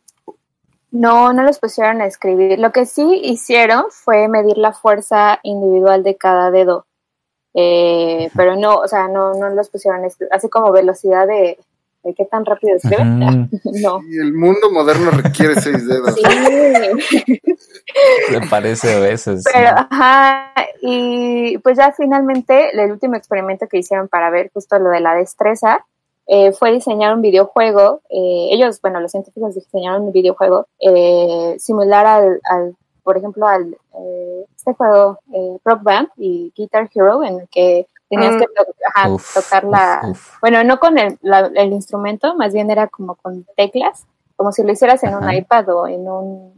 No, no los pusieron a escribir. Lo que sí hicieron fue medir la fuerza individual de cada dedo. Eh, pero no, o sea, no, no los pusieron a escribir. Así como velocidad de qué tan rápido escriben. no. Y el mundo moderno requiere seis dedos. Sí. Me parece a veces. Pero, ajá, y pues ya finalmente el último experimento que hicieron para ver justo lo de la destreza eh, fue diseñar un videojuego. Eh, ellos, bueno, los científicos diseñaron un videojuego eh, similar al, al, por ejemplo, al eh, este juego eh, Rock Band y Guitar Hero, en el que tenías Mm. que to- ajá, Uf, tocar la, uf, uf. bueno, no con el, la- el instrumento, más bien era como con teclas, como si lo hicieras en un iPad o en un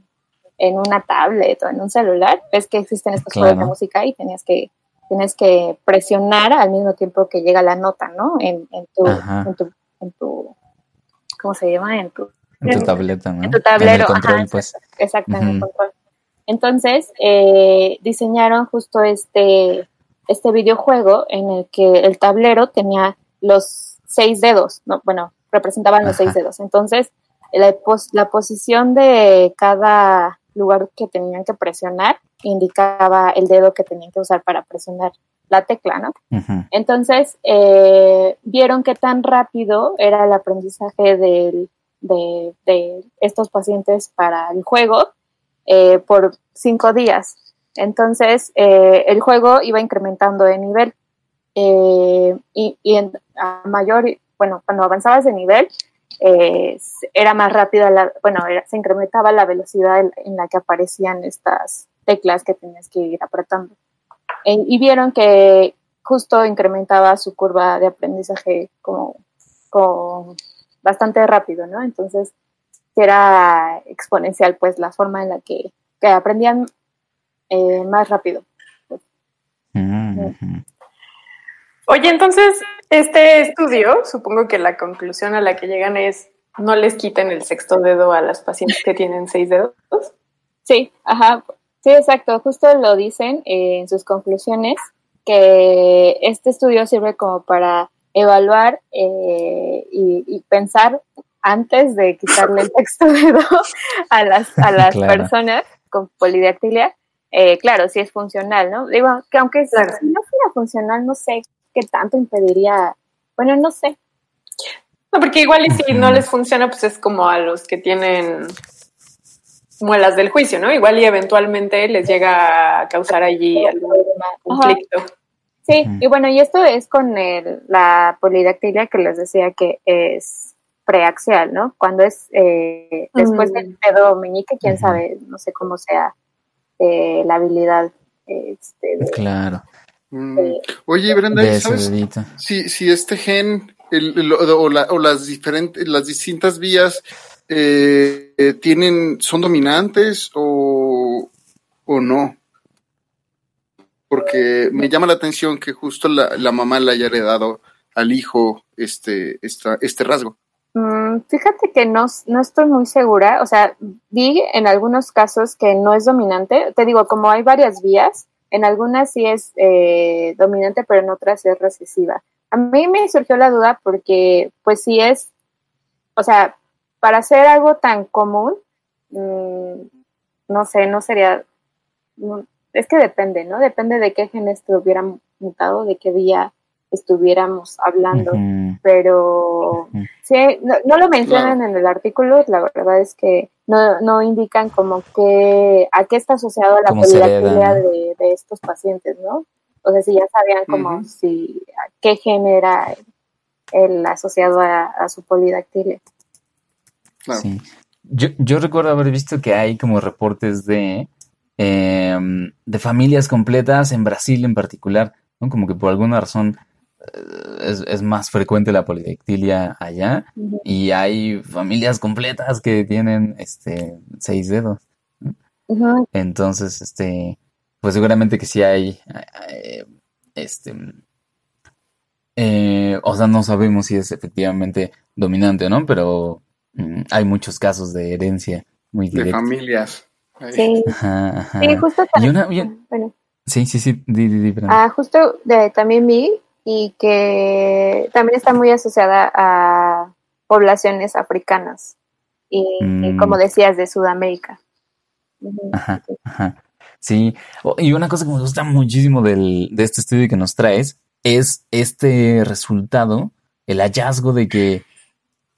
en una tablet o en un celular. Ves que existen estos juegos de Claro. música y tenías que tienes que presionar al mismo tiempo que llega la nota, ¿no? En, en tu, en tu, en tu, ¿cómo se llama? En tu, En tu tableta, ¿no? en tu tablero, En el control, ajá, pues. exacto, en el Ujú. control. Entonces, eh, diseñaron justo este, este videojuego en el que el tablero tenía los seis dedos, ¿no? bueno, representaban los seis dedos. Entonces, la, pos- la posición de cada lugar que tenían que presionar indicaba el dedo que tenían que usar para presionar la tecla, ¿no? Entonces, eh, vieron qué tan rápido era el aprendizaje del- de, de estos pacientes para el juego eh, por cinco días. Entonces, eh, el juego iba incrementando de nivel. eh, y y a mayor, bueno, cuando avanzabas de nivel, eh, era más rápida, la, bueno, se incrementaba la velocidad en, la que aparecían estas teclas que tenías que ir apretando. Y vieron que justo incrementaba su curva de aprendizaje como, bastante rápido, ¿no? Entonces, era exponencial, pues, la forma en la que aprendían eh, más rápido. Ujú. Oye, entonces, este estudio, supongo que la conclusión a la que llegan es no les quiten el sexto dedo a las pacientes que tienen seis dedos. Sí, ajá, sí, exacto, justo lo dicen eh, en sus conclusiones, que este estudio sirve como para evaluar eh, y, y pensar antes de quitarle el sexto dedo a las, a las Claro. personas con polidactilia. Eh, claro, sí es funcional, ¿no? Digo, que aunque si- Claro. si no fuera funcional, no sé qué tanto impediría, bueno, no sé. No, porque igual y si no les funciona, pues es como a los que tienen muelas del juicio, ¿no? Igual y eventualmente les llega a causar allí algún conflicto. Sí, y bueno, y esto es con el- la polidactilia que les decía que es preaxial, ¿no? Cuando es eh, después Mm. del dedo meñique, quién sabe, no sé cómo sea eh, la habilidad este, de- Claro. Mm. Oye, Brenda, De ¿y ese ¿sabes dedito. si, si este gen el- el- o, la- o las diferentes, las distintas vías eh, eh, tienen, son dominantes o, o no? Porque me llama la atención que justo la, la mamá le haya heredado al hijo este, esta, este rasgo. Mm, fíjate que no, no estoy muy segura, o sea, vi en algunos casos que no es dominante, te digo, como hay varias vías, en algunas sí es eh, dominante, pero en otras es recesiva. A mí me surgió la duda porque, pues sí es, o sea, para hacer algo tan común, mm, no sé, no sería, es que depende, ¿no? Depende de qué genes estuvieran mutado, de qué vía estuviéramos hablando, pero. Sí, no, no lo mencionan en el artículo, la verdad es que no, no indican como que a qué está asociado la polidactilia ¿no? de, de estos pacientes, ¿no? O sea, si ya sabían como si a qué genera el asociado a, a su polidactilia. Claro. Sí. Yo, yo recuerdo haber visto que hay como reportes de, em, de familias completas en Brasil en particular, ¿no? Como que por alguna razón es, es más frecuente la polidactilia allá y hay familias completas que tienen este seis dedos. Entonces, este, pues seguramente que sí hay, eh, este, eh, o sea, no sabemos si es efectivamente dominante o no, pero mm, hay muchos casos de herencia muy De directa. familias. Ahí. Sí, Ajá, ajá. sí, justo Y también. una, y- bueno, sí, sí, sí, di, di, di, Brenda. ah, justo de- también vi y que también está muy asociada a poblaciones africanas y, y Mm. como decías de Sudamérica. Ajá, ajá. Sí, y una cosa que me gusta muchísimo del, de este estudio que nos traes es este resultado, el hallazgo de que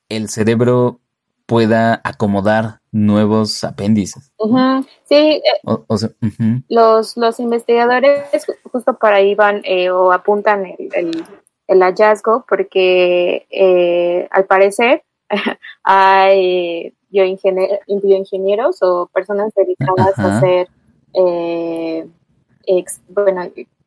el cerebro pueda acomodar nuevos apéndices. Sí, eh, O, o sea, ujú, los, los investigadores justo por ahí van eh, o apuntan el, el- el hallazgo porque eh, al parecer hay bioingenier- bioingenieros o personas dedicadas a hacer eh, ex- bueno,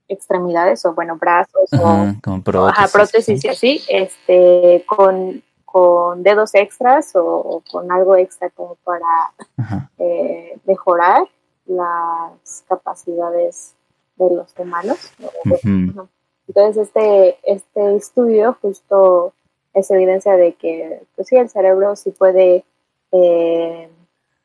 extremidades o bueno brazos o como prótesis. ajá, prótesis y así, este, con, con dedos extras o con algo extra como para eh, mejorar las capacidades de los humanos. Entonces, este, este estudio justo es evidencia de que, pues sí, el cerebro sí puede eh,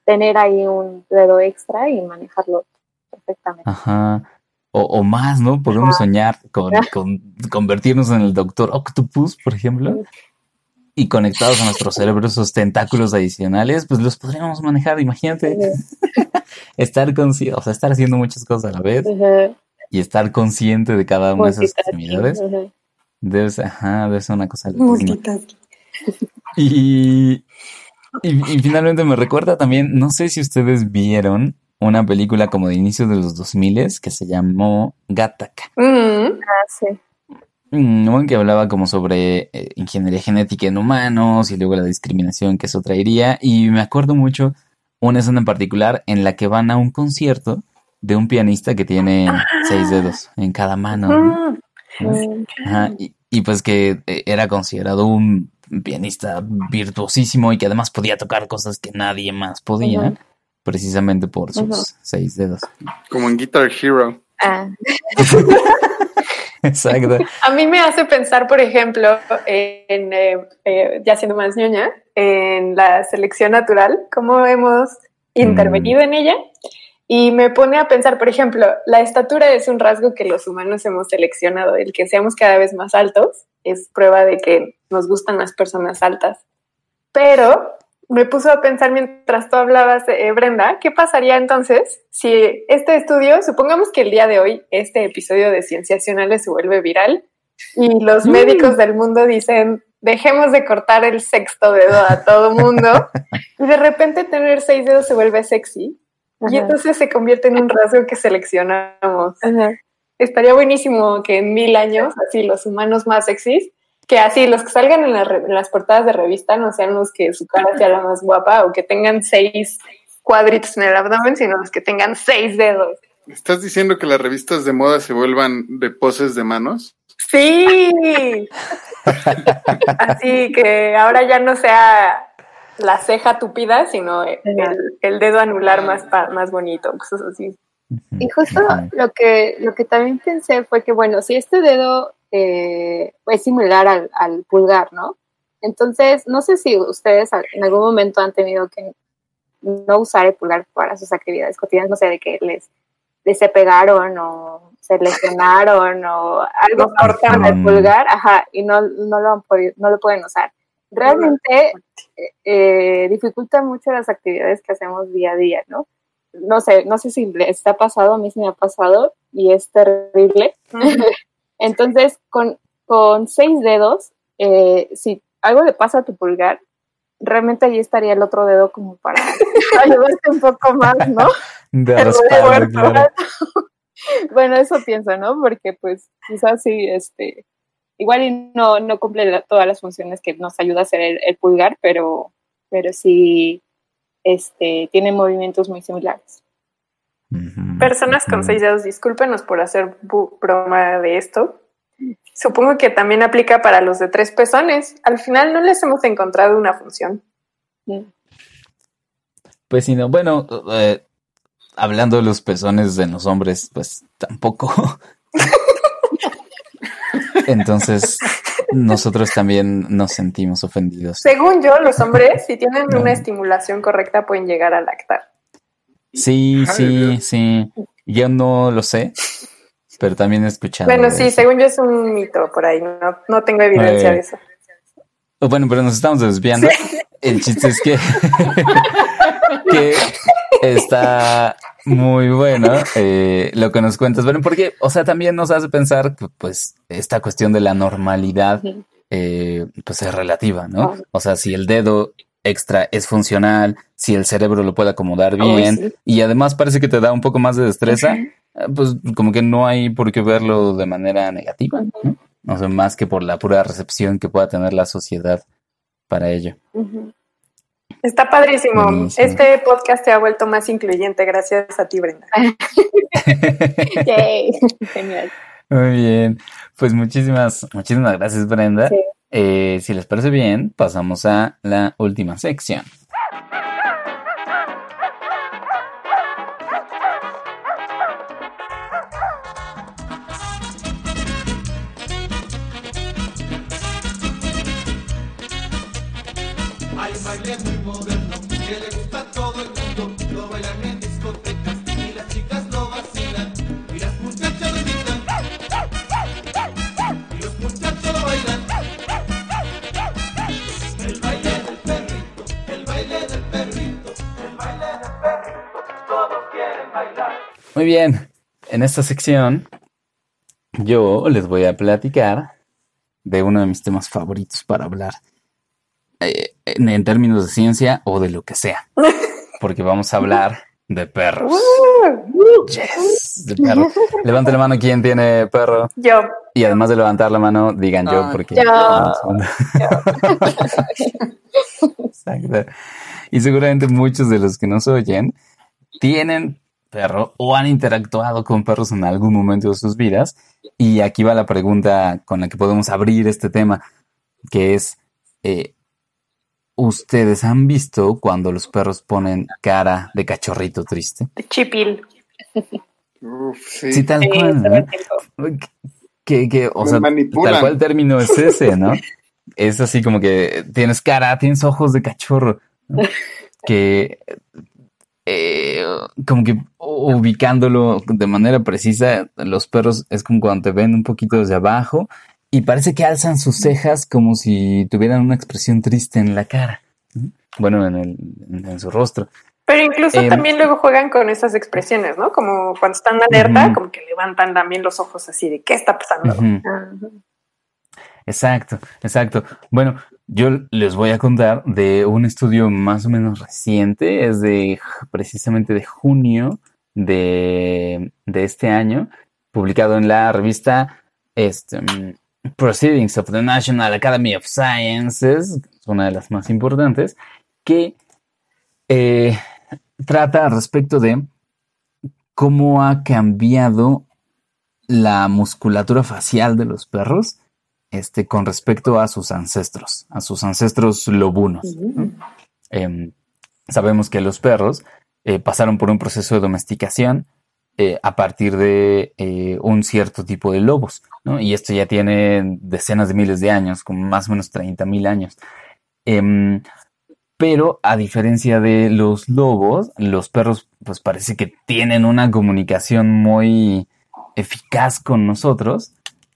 tener ahí un dedo extra y manejarlo perfectamente. ajá. O, o más, ¿no? Podemos Ajá. soñar con, con convertirnos en el doctor Octopus, por ejemplo, y conectados a nuestro cerebro esos tentáculos adicionales, pues los podríamos manejar, imagínate. estar consciente, o sea, estar haciendo muchas cosas a la vez y estar consciente de cada una de esas extremidades, debe ser, ajá, debe ser una cosa. Y, y, y finalmente me recuerda también, no sé si ustedes vieron una película como de inicio de los 2000 que se llamó Gattaca. Mm, Ah, sí. Mm, ¿no? que hablaba como sobre eh, ingeniería genética en humanos y luego la discriminación que eso traería. Y me acuerdo mucho una escena en particular en la que van a un concierto de un pianista que tiene seis dedos en cada mano. ¿no? Ajá, y, y pues que eh, era considerado un pianista virtuosísimo y que además podía tocar cosas que nadie más podía, precisamente por sus seis dedos. Como en Guitar Hero. Ah, Exacto. A mí me hace pensar, por ejemplo, en, eh, eh, ya siendo más ñoña, en la selección natural, cómo hemos intervenido en ella. Y me pone a pensar, por ejemplo, la estatura es un rasgo que los humanos hemos seleccionado. El que seamos cada vez más altos es prueba de que nos gustan las personas altas. Pero me puso a pensar mientras tú hablabas, eh, Brenda, ¿qué pasaría entonces si este estudio, supongamos que el día de hoy este episodio de Cienciacionales se vuelve viral y los médicos del mundo dicen, dejemos de cortar el sexto dedo a todo mundo y de repente tener seis dedos se vuelve sexy y entonces se convierte en un rasgo que seleccionamos. ajá. Estaría buenísimo que en mil años, así los humanos más sexys, que así los que salgan en, la re- en las portadas de revista no sean los que su cara sea la más guapa o que tengan seis cuadritos en el abdomen, sino los que tengan seis dedos. ¿Estás diciendo que las revistas de moda se vuelvan de poses de manos? Sí. Así que ahora ya no sea la ceja tupida, sino el, el dedo anular más, más bonito, cosas así. Y justo lo que, lo que también pensé fue que, bueno, si este dedo eh, es similar al, al pulgar, ¿no? Entonces, no sé si ustedes en algún momento han tenido que no usar el pulgar para sus actividades cotidianas, no sé, de que les, les se pegaron o se lesionaron o algo cortaron. el pulgar, ajá, y no, no, lo, han podido- no lo pueden usar. Realmente eh, eh, dificulta mucho las actividades que hacemos día a día, ¿no? no sé, no sé si les ha pasado, a mí sí me ha pasado y es terrible. Entonces, con, con seis dedos, eh, si algo le pasa a tu pulgar, realmente ahí estaría el otro dedo como para ayudarte un poco más, ¿no? De El respaldo, claro. Bueno, eso pienso, ¿no? Porque pues quizás sí, este, igual y no, no cumple la- todas las funciones que nos ayuda a hacer el, el pulgar, pero, pero sí, este, tiene movimientos muy similares. Personas con seis dedos, discúlpenos por hacer broma de esto. Supongo que también aplica para los de tres pezones. Al final no les hemos encontrado una función. Pues sí, no. Bueno, eh, hablando de los pezones de los hombres, pues tampoco. Entonces, nosotros también nos sentimos ofendidos. Según yo, los hombres, si tienen una estimulación correcta, pueden llegar a lactar. Sí, sí, sí. Yo no lo sé, pero también he escuchado. Bueno, sí, eso. según yo es un mito por ahí, no, no tengo evidencia Eh, de eso. Oh, Bueno, pero nos estamos desviando. El chiste es que, que está muy bueno eh, lo que nos cuentas, bueno, porque, o sea, también nos hace pensar que, pues, esta cuestión de la normalidad, eh, pues, es relativa, ¿no? O sea, si el dedo extra es funcional, si el cerebro lo puede acomodar bien, sí. y además parece que te da un poco más de destreza, eh, pues, como que no hay por qué verlo de manera negativa, ¿no? O sea, más que por la pura recepción que pueda tener la sociedad para ello. Está padrísimo. Buenísimo. Este podcast se ha vuelto más incluyente gracias a ti, Brenda. Yay. Genial. Muy bien. Pues muchísimas, muchísimas gracias, Brenda. Sí. Eh, si les parece bien, pasamos a la última sección. Muy bien. En esta sección, yo les voy a platicar de uno de mis temas favoritos para hablar. eh, en, en términos de ciencia o de lo que sea. Porque vamos a hablar de perros. Yes, de perros. Levante la mano quien tiene perro. Yo, Y además de levantar la mano, digan yo, Ay. porque. Yo. Exacto. Y seguramente muchos de los que nos oyen tienen perro o han interactuado con perros en algún momento de sus vidas. Y aquí va la pregunta con la que podemos abrir este tema, que es, eh, ¿ustedes han visto cuando los perros ponen cara de cachorrito triste? chipil. Uf, sí. Sí, tal Sí, cual, o Me sea, manipulan. tal cual término es ese, ¿no? es así como que tienes cara, tienes ojos de cachorro, ¿no? que eh, como que ubicándolo de manera precisa, los perros es como cuando te ven un poquito desde abajo y parece que alzan sus cejas como si tuvieran una expresión triste en la cara, ¿no? bueno, en, el, en, su rostro. Pero incluso Em, también luego juegan con esas expresiones, ¿no? Como cuando están alerta, como que levantan también los ojos así de ¿qué está pasando? Exacto, exacto. Bueno, yo les voy a contar de un estudio más o menos reciente, es de precisamente de junio de, este año, publicado en la revista este, mm, Proceedings of the National Academy of Sciences, es una de las más importantes, que eh, trata respecto de cómo ha cambiado la musculatura facial de los perros este, con respecto a sus ancestros, a sus ancestros lobunos. ¿no? Em, sabemos que los perros eh, pasaron por un proceso de domesticación eh, a partir de eh, un cierto tipo de lobos, ¿no? Y esto ya tiene decenas de miles de años, como más o menos 30 mil años. Em, pero a diferencia de los lobos, los perros pues parece que tienen una comunicación muy eficaz con nosotros,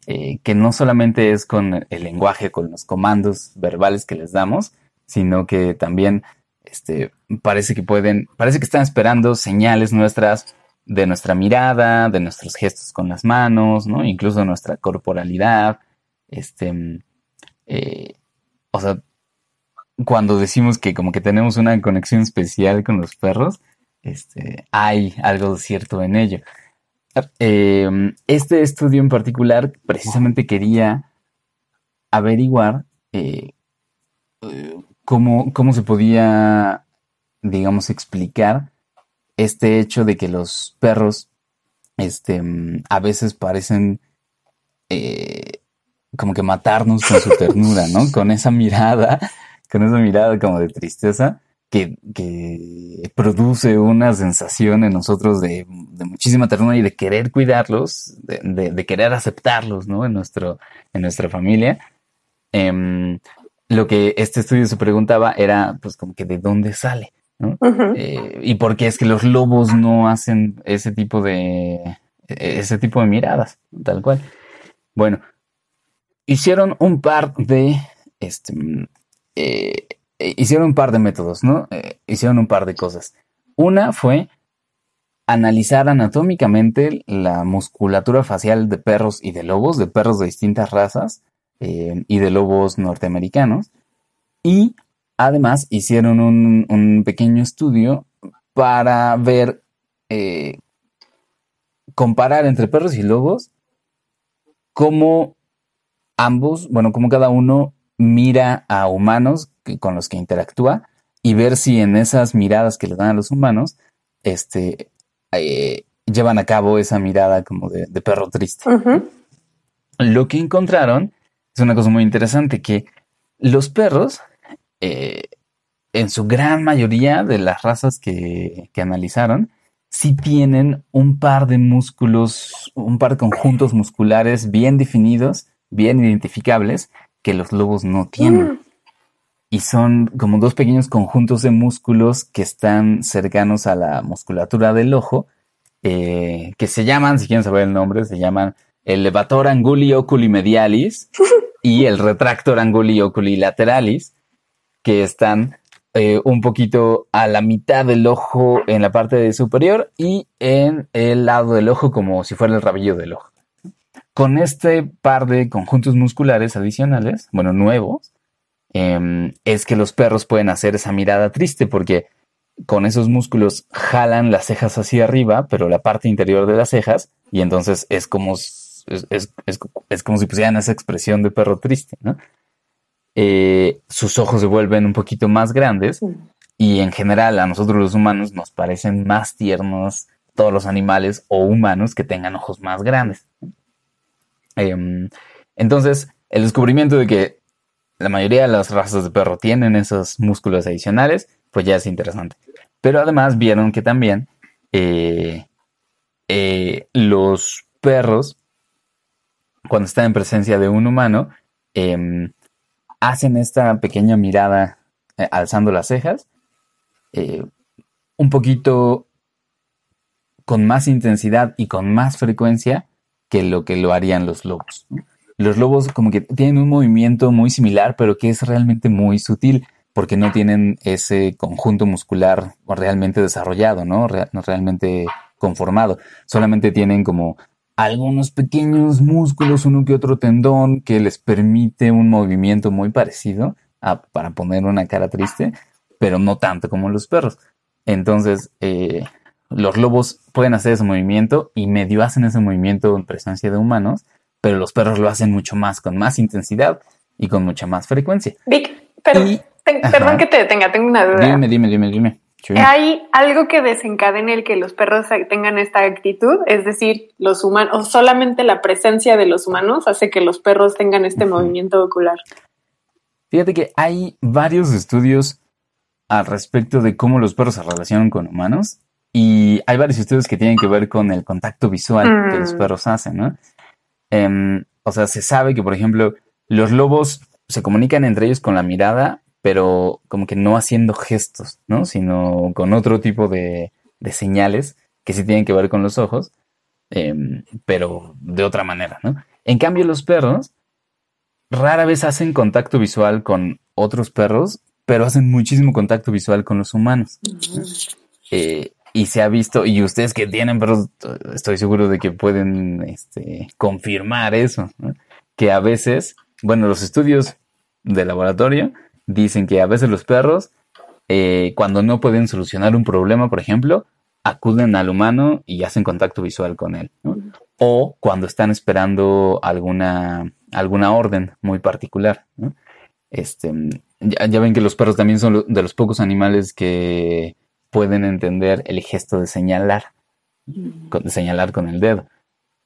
eh, que no solamente es con el lenguaje, con los comandos verbales que les damos, sino que también este, parece que pueden, parece que están esperando señales nuestras de nuestra mirada, de nuestros gestos con las manos, ¿no? Incluso nuestra corporalidad. Este, eh, o sea, cuando decimos que como que tenemos una conexión especial con los perros, este, hay algo cierto en ello. Eh, este estudio en particular precisamente quería averiguar eh, cómo, cómo se podía, digamos, explicar este hecho de que los perros este, mm, a veces parecen eh, como que matarnos con su ternura, ¿no? Con esa mirada, con esa mirada como de tristeza que, que produce una sensación en nosotros de, de muchísima ternura y de querer cuidarlos, de, de- de querer aceptarlos, ¿no? En nuestro, en nuestra familia. em, lo que este estudio se preguntaba era, pues, como que de dónde sale, ¿no? Eh, y por qué es que los lobos no hacen ese tipo de ese tipo de miradas, tal cual. Bueno, hicieron un par de este mm, eh, hicieron un par de métodos, ¿no? Eh, hicieron un par de cosas. Una fue analizar anatómicamente la musculatura facial de perros y de lobos, de perros de distintas razas eh, y de lobos norteamericanos. Y además hicieron un, pequeño estudio para ver, eh, comparar entre perros y lobos cómo ambos, bueno, cómo cada uno mira a humanos que- con los que interactúa y ver si en esas miradas que le dan a los humanos, este, eh, llevan a cabo esa mirada como de, de perro triste. Lo que encontraron es una cosa muy interesante, que los perros, eh, en su gran mayoría de las razas que, que analizaron, sí tienen un par de músculos, un par de conjuntos musculares bien definidos, bien identificables, que los lobos no tienen. Y son como dos pequeños conjuntos de músculos que están cercanos a la musculatura del ojo, eh, que se llaman, si quieren saber el nombre, se llaman el levator anguli oculi medialis y el retractor anguli oculi lateralis, que están eh, un poquito a la mitad del ojo en la parte superior y en el lado del ojo como si fuera el rabillo del ojo. Con este par de conjuntos musculares adicionales, bueno, nuevos, em, es que los perros pueden hacer esa mirada triste porque con esos músculos jalan las cejas hacia arriba, pero la parte interior de las cejas, y entonces es como, s- es, es- es- es como si pusieran esa expresión de perro triste, ¿no? Eh, sus ojos se vuelven un poquito más grandes y en general a nosotros los humanos nos parecen más tiernos todos los animales o humanos que tengan ojos más grandes. Em, entonces, el descubrimiento de que la mayoría de las razas de perro tienen esos músculos adicionales, pues ya es interesante. Pero además vieron que también eh, eh, los perros, cuando están en presencia de un humano, em, hacen esta pequeña mirada eh, alzando las cejas, un poquito con más intensidad y con más frecuencia que lo que lo harían los lobos. Los lobos como que tienen un movimiento muy similar, pero que es realmente muy sutil, porque no tienen ese conjunto muscular realmente desarrollado, no realmente conformado. Solamente tienen como algunos pequeños músculos, uno que otro tendón, que les permite un movimiento muy parecido a- para poner una cara triste, pero no tanto como los perros. Entonces, eh, los lobos pueden hacer ese movimiento y medio hacen ese movimiento en presencia de humanos, pero los perros lo hacen mucho más, con más intensidad y con mucha más frecuencia. Vic, pero, Y- ten- Ajá. perdón que te detenga, tengo una duda. Dime, dime, dime, dime. Sí. ¿Hay algo que desencadene el que los perros tengan esta actitud? Es decir, los humanos, o solamente la presencia de los humanos hace que los perros tengan este movimiento ocular. Fíjate que hay varios estudios al respecto de cómo los perros se relacionan con humanos y hay varios estudios que tienen que ver con el contacto visual que los Mm. perros hacen, ¿no? Em, o sea, se sabe que, por ejemplo, los lobos se comunican entre ellos con la mirada, pero como que no haciendo gestos, ¿no? Sino con otro tipo de, de señales que sí tienen que ver con los ojos, em, pero de otra manera, ¿no? En cambio, los perros rara vez hacen contacto visual con otros perros, pero hacen muchísimo contacto visual con los humanos. Eh, y se ha visto, y ustedes que tienen perros, eh, estoy seguro de que pueden este, confirmar eso, que a veces, bueno, los estudios de laboratorio dicen que a veces los perros, eh, cuando no pueden solucionar un problema, por ejemplo, acuden al humano y hacen contacto visual con él. O cuando están esperando alguna, alguna orden muy particular. Este, ya, ya ven que los perros también son de los pocos animales que pueden entender el gesto de señalar, con- de señalar con el dedo.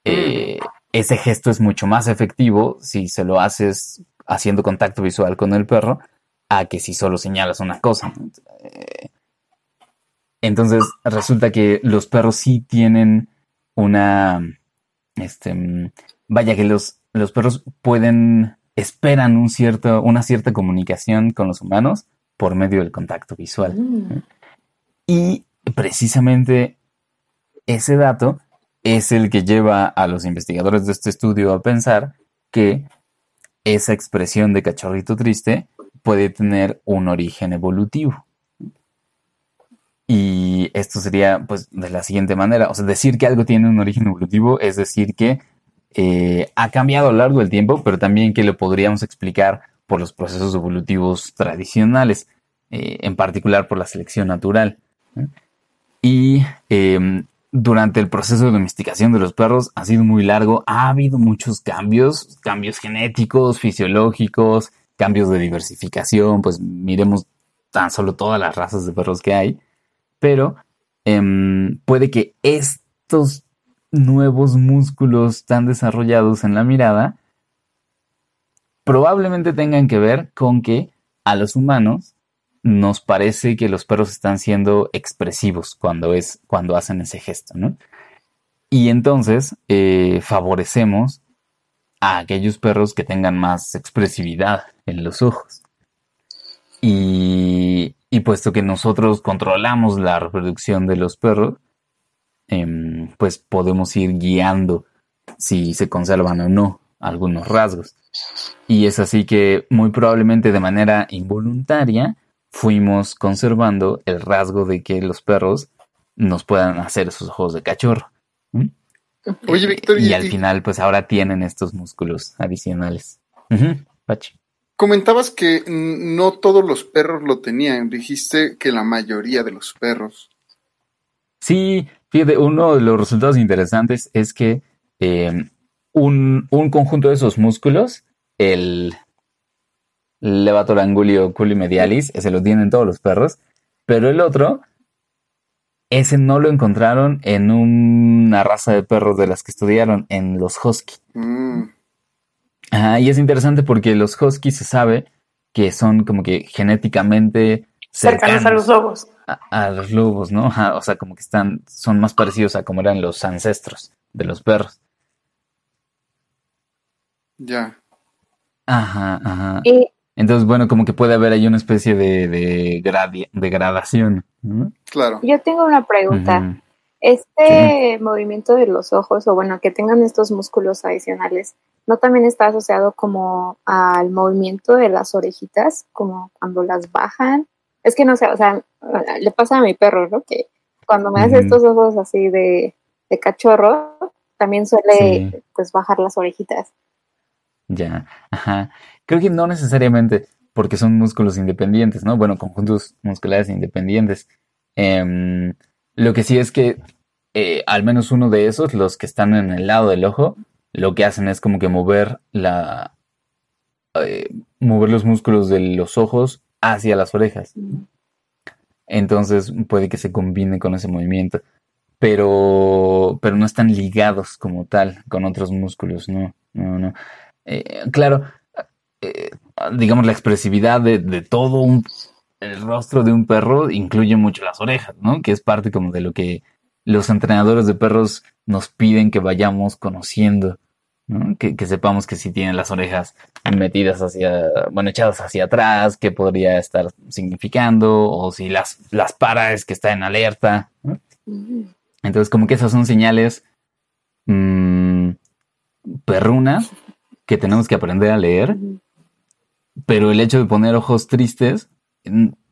Eh, ese gesto es mucho más efectivo si se lo haces haciendo contacto visual con el perro a que si solo señalas una cosa. Eh, entonces resulta que los perros sí tienen una, este, mm, vaya que los, los perros pueden esperan un cierto, una cierta comunicación con los humanos por medio del contacto visual. Mm. Y precisamente ese dato es el que lleva a los investigadores de este estudio a pensar que esa expresión de cachorrito triste puede tener un origen evolutivo. Y esto sería, pues, de la siguiente manera. O sea, decir que algo tiene un origen evolutivo es decir que eh, ha cambiado a lo largo del tiempo, pero también que lo podríamos explicar por los procesos evolutivos tradicionales, eh, en particular por la selección natural. Y eh, durante el proceso de domesticación de los perros ha sido muy largo, ha habido muchos cambios, cambios genéticos, fisiológicos, cambios de diversificación, pues miremos tan solo todas las razas de perros que hay, pero em, puede que estos nuevos músculos tan desarrollados en la mirada probablemente tengan que ver con que a los humanos nos parece que los perros están siendo expresivos cuando es cuando hacen ese gesto, ¿no? Y entonces eh, favorecemos a aquellos perros que tengan más expresividad en los ojos. Y, puesto que nosotros controlamos la reproducción de los perros, em, pues podemos ir guiando si se conservan o no algunos rasgos. Y es así que muy probablemente de manera involuntaria fuimos conservando el rasgo de que los perros nos puedan hacer esos ojos de cachorro. ¿Mm? Oye, Víctor, Y y, al final, pues ahora tienen estos músculos adicionales. Pachi. comentabas que no todos los perros lo tenían. Dijiste que la mayoría de los perros. Sí, fíjate, uno de los resultados interesantes es que eh, un, un conjunto de esos músculos, el levator angulio culimedialis, ese lo tienen todos los perros, pero el otro, ese no lo encontraron en una raza de perros de las que estudiaron, en los husky. Mm, Ajá, y es interesante porque los husky se sabe que son como que genéticamente cercanos a los lobos. a, a los lobos, ¿no? Ajá, o sea, como que están, son más parecidos a como eran los ancestros de los perros. ya. Ajá, ajá. Y Entonces, bueno, como que puede haber ahí una especie de, de, gradi- de gradación. ¿no? Claro. yo tengo una pregunta. Este movimiento de los ojos, o bueno, que tengan estos músculos adicionales, ¿no también está asociado como al movimiento de las orejitas, como cuando las bajan? Es que no sé, o sea, le pasa a mi perro, ¿no? Que cuando me hace estos ojos así de, de cachorro, también suele Sí. pues bajar las orejitas. Ya, ajá. Creo que no necesariamente porque son músculos independientes, ¿no? Bueno, conjuntos musculares independientes. Em, lo que sí es que eh, al menos uno de esos, los que están en el lado del ojo, lo que hacen es como que mover la eh, mover los músculos de los ojos hacia las orejas. Entonces puede que se combine con ese movimiento. Pero, pero no están ligados como tal con otros músculos, no, no, no. Eh, claro, eh, digamos, la expresividad de, de todo un, el rostro de un perro incluye mucho las orejas, ¿no? Que es parte como de lo que los entrenadores de perros nos piden que vayamos conociendo, ¿no? Que, que sepamos que si tienen las orejas metidas hacia, bueno, echadas hacia atrás, qué podría estar significando, o si las, las para es que está en alerta. Entonces, como que esas son señales mm, perrunas que tenemos que aprender a leer, pero el hecho de poner ojos tristes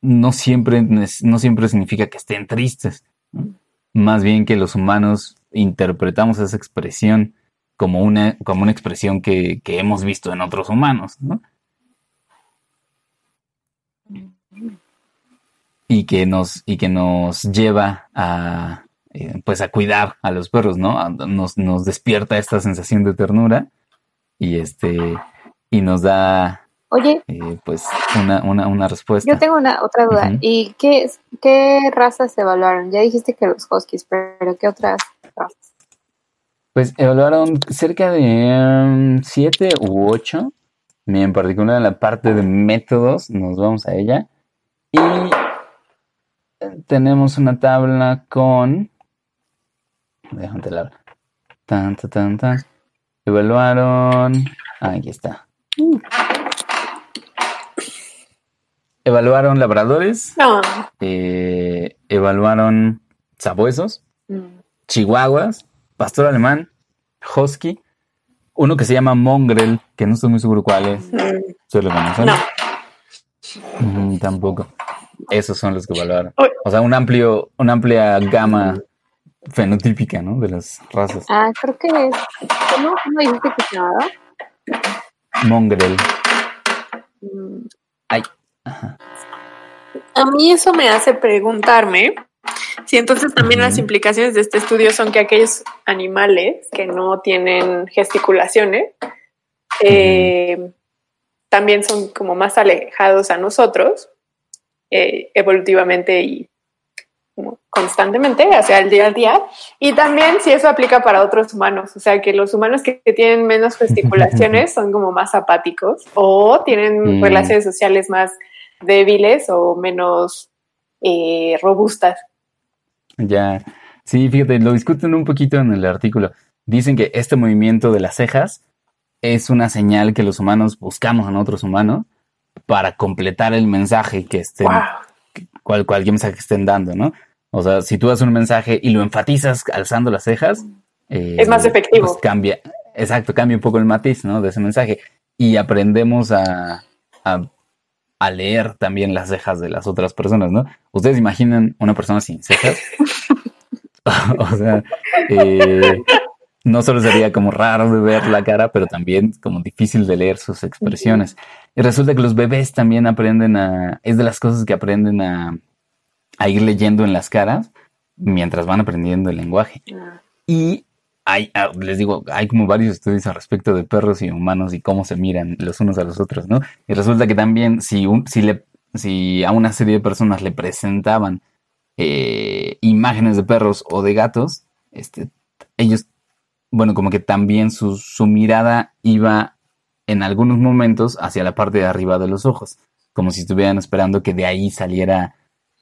no siempre, no siempre significa que estén tristes. Más bien que los humanos interpretamos esa expresión como una, como una expresión que, que hemos visto en otros humanos, ¿no? Y que nos, y que nos lleva a, eh, pues a cuidar a los perros, ¿no? Nos, nos despierta esta sensación de ternura y este, y nos da, Oye, eh, pues, una, una, una respuesta. yo tengo una otra duda. ¿Y qué, qué razas se evaluaron? Ya dijiste que los huskies, pero ¿qué otras razas? Pues evaluaron cerca de um, siete u ocho. En particular en la parte de métodos, nos vamos a ella. Y eh, tenemos una tabla con. Déjame la. Tan, tan, tan, tan. Evaluaron. ah, aquí está. Evaluaron labradores, No. eh, evaluaron sabuesos, Mm. chihuahuas, pastor alemán, husky, uno que se llama mongrel, que no estoy muy seguro cuál es. Mm, ¿Se lo conocen? No. Mm, tampoco. Esos son los que evaluaron. O sea, un amplio, una amplia gama fenotípica, ¿no? De las razas. Ah, creo que es. ¿Cómo, cómo dijiste que se llamaba? Mongrel. Mm, A mí eso me hace preguntarme si entonces también las implicaciones de este estudio son que aquellos animales que no tienen gesticulaciones eh, también son como más alejados a nosotros eh, evolutivamente y constantemente, hacia el día a día, y también si eso aplica para otros humanos, o sea que los humanos que, que tienen menos gesticulaciones son como más apáticos o tienen Mm. relaciones sociales más débiles o menos eh, robustas. Ya. Sí, fíjate, lo discuten un poquito en el artículo. Dicen que este movimiento de las cejas es una señal que los humanos buscamos en otros humanos para completar el mensaje que estén, Wow. cual, cualquier mensaje que estén dando, ¿no? O sea, si tú das un mensaje y lo enfatizas alzando las cejas, eh, Es más efectivo. pues cambia, exacto, cambia un poco el matiz, ¿no? De ese mensaje. Y aprendemos a, a, a leer también las cejas de las otras personas, ¿no? Ustedes imaginan una persona sin cejas. o sea, eh, no solo sería como raro de ver la cara, pero también como difícil de leer sus expresiones. Y resulta que los bebés también aprenden a, es de las cosas que aprenden a, a ir leyendo en las caras mientras van aprendiendo el lenguaje. Y hay, ah, les digo, hay como varios estudios al respecto de perros y humanos y cómo se miran los unos a los otros, ¿no? Y resulta que también si, un, si, le, si a una serie de personas le presentaban eh, imágenes de perros o de gatos, este, ellos, bueno, como que también su, su mirada iba en algunos momentos hacia la parte de arriba de los ojos, como si estuvieran esperando que de ahí saliera,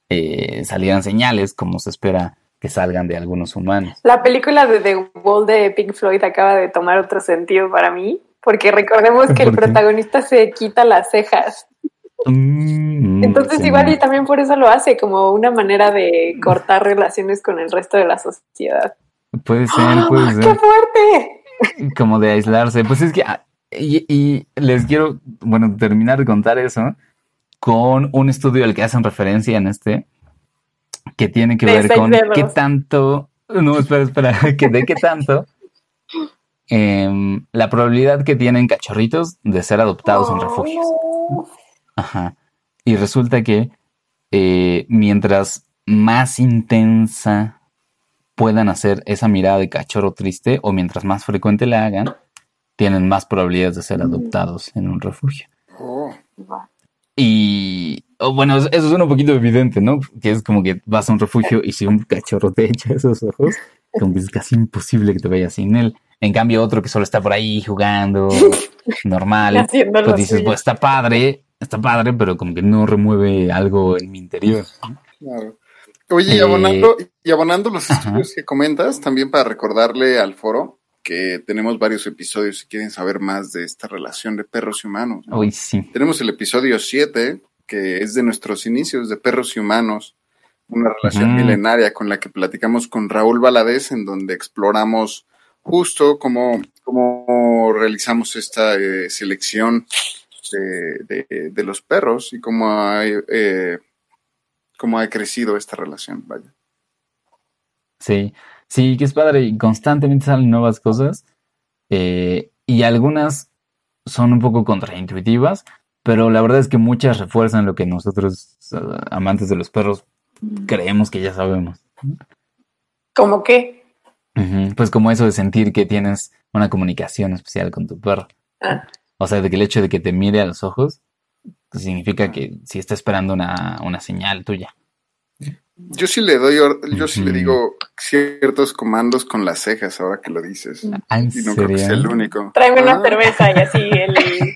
eh, salieran señales, como se espera que salgan de algunos humanos. La película de The Wall de Pink Floyd acaba de tomar otro sentido para mí, porque recordemos que el ¿Por qué? protagonista se quita las cejas. Mm, Entonces sí. igual y también por eso lo hace, como una manera de cortar relaciones con el resto de la sociedad. Puede ser, puede ¡Qué ser. fuerte! Como de aislarse. Pues es que, ah, y, y les quiero, bueno, terminar de contar eso con un estudio al que hacen referencia en este, que tiene que De ver con dedos. qué tanto, no, espera, espera, que de qué tanto em, la probabilidad que tienen cachorritos de ser adoptados en refugios. Oh, Ajá. Y resulta que eh, mientras más intensa puedan hacer esa mirada de cachorro triste o mientras más frecuente la hagan, tienen más probabilidades de ser adoptados en un refugio. Oh, Y oh, bueno, eso es un poquito evidente, ¿no? Que es como que vas a un refugio y si un cachorro te echa esos ojos, como que es casi imposible que te vayas sin él. En cambio, otro que solo está por ahí jugando, normal, pues dices, suyo. pues está padre, está padre, pero como que no remueve algo en mi interior. claro. Oye, y Eh, abonando, y abonando los ajá. estudios que comentas, también para recordarle al foro que tenemos varios episodios si quieren saber más de esta relación de perros y humanos. ¿no? Uy, sí. Tenemos el episodio 7, que es de nuestros inicios de perros y humanos, una relación milenaria con la que platicamos con Raúl Valadez, en donde exploramos justo cómo, cómo realizamos esta eh, selección de, de- de los perros y cómo ha, eh, cómo ha crecido esta relación. Vaya. Sí, sí, que es padre y constantemente salen nuevas cosas eh, y algunas son un poco contraintuitivas, pero la verdad es que muchas refuerzan lo que nosotros, eh, amantes de los perros, creemos que ya sabemos. ¿Cómo qué? Pues como eso de sentir que tienes una comunicación especial con tu perro. Ah. O sea, de que el hecho de que te mire a los ojos significa que si está esperando una, una señal tuya. Yo sí le doy, or- yo sí le digo ciertos comandos con las cejas ahora que lo dices. Ah, ¿en Y no creo que sea el único. Tráeme una Ah, cerveza y así el, el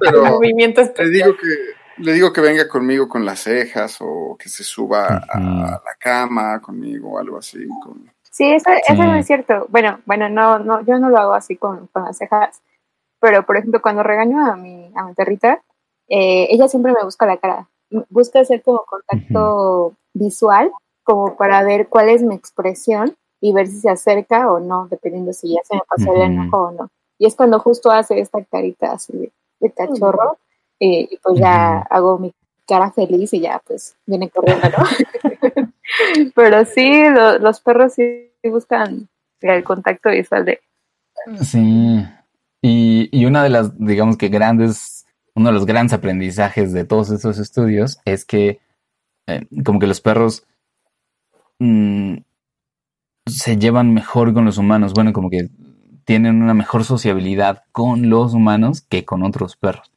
pero movimiento le digo que le digo que venga conmigo con las cejas o que se suba a la cama conmigo o algo así. con- Sí, eso, eso Sí. no es cierto. Bueno, bueno, no, no, yo no lo hago así con, con las cejas. pero por ejemplo, cuando regaño a mi, a mi perrita, eh, ella siempre me busca la cara. Busca hacer como contacto visual, como para ver cuál es mi expresión y ver si se acerca o no, dependiendo si ya se me pasó el enojo o no. Y es cuando justo hace esta carita así de, de cachorro, eh, y pues ya hago mi cara feliz y ya pues viene corriendo, ¿no? Pero sí, lo- los perros sí buscan el contacto visual de Sí. Y, y una de las, digamos que grandes, uno de los grandes aprendizajes de todos estos estudios es que eh, como que los perros mm, se llevan mejor con los humanos. Bueno, como que tienen una mejor sociabilidad con los humanos que con otros perros.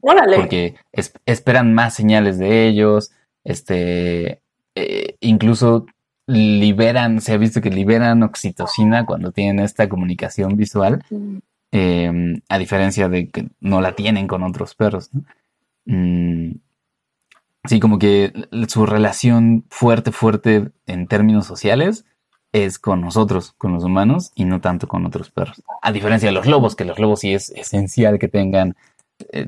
Órale. Porque es- esperan más señales de ellos, este, eh, incluso liberan, se ha visto que liberan oxitocina cuando tienen esta comunicación visual, eh, a diferencia de que no la tienen con otros perros, ¿no? Mm, sí, como que su relación fuerte, fuerte en términos sociales es con nosotros, con los humanos, y no tanto con otros perros. A diferencia de los lobos, que los lobos sí es esencial que tengan eh,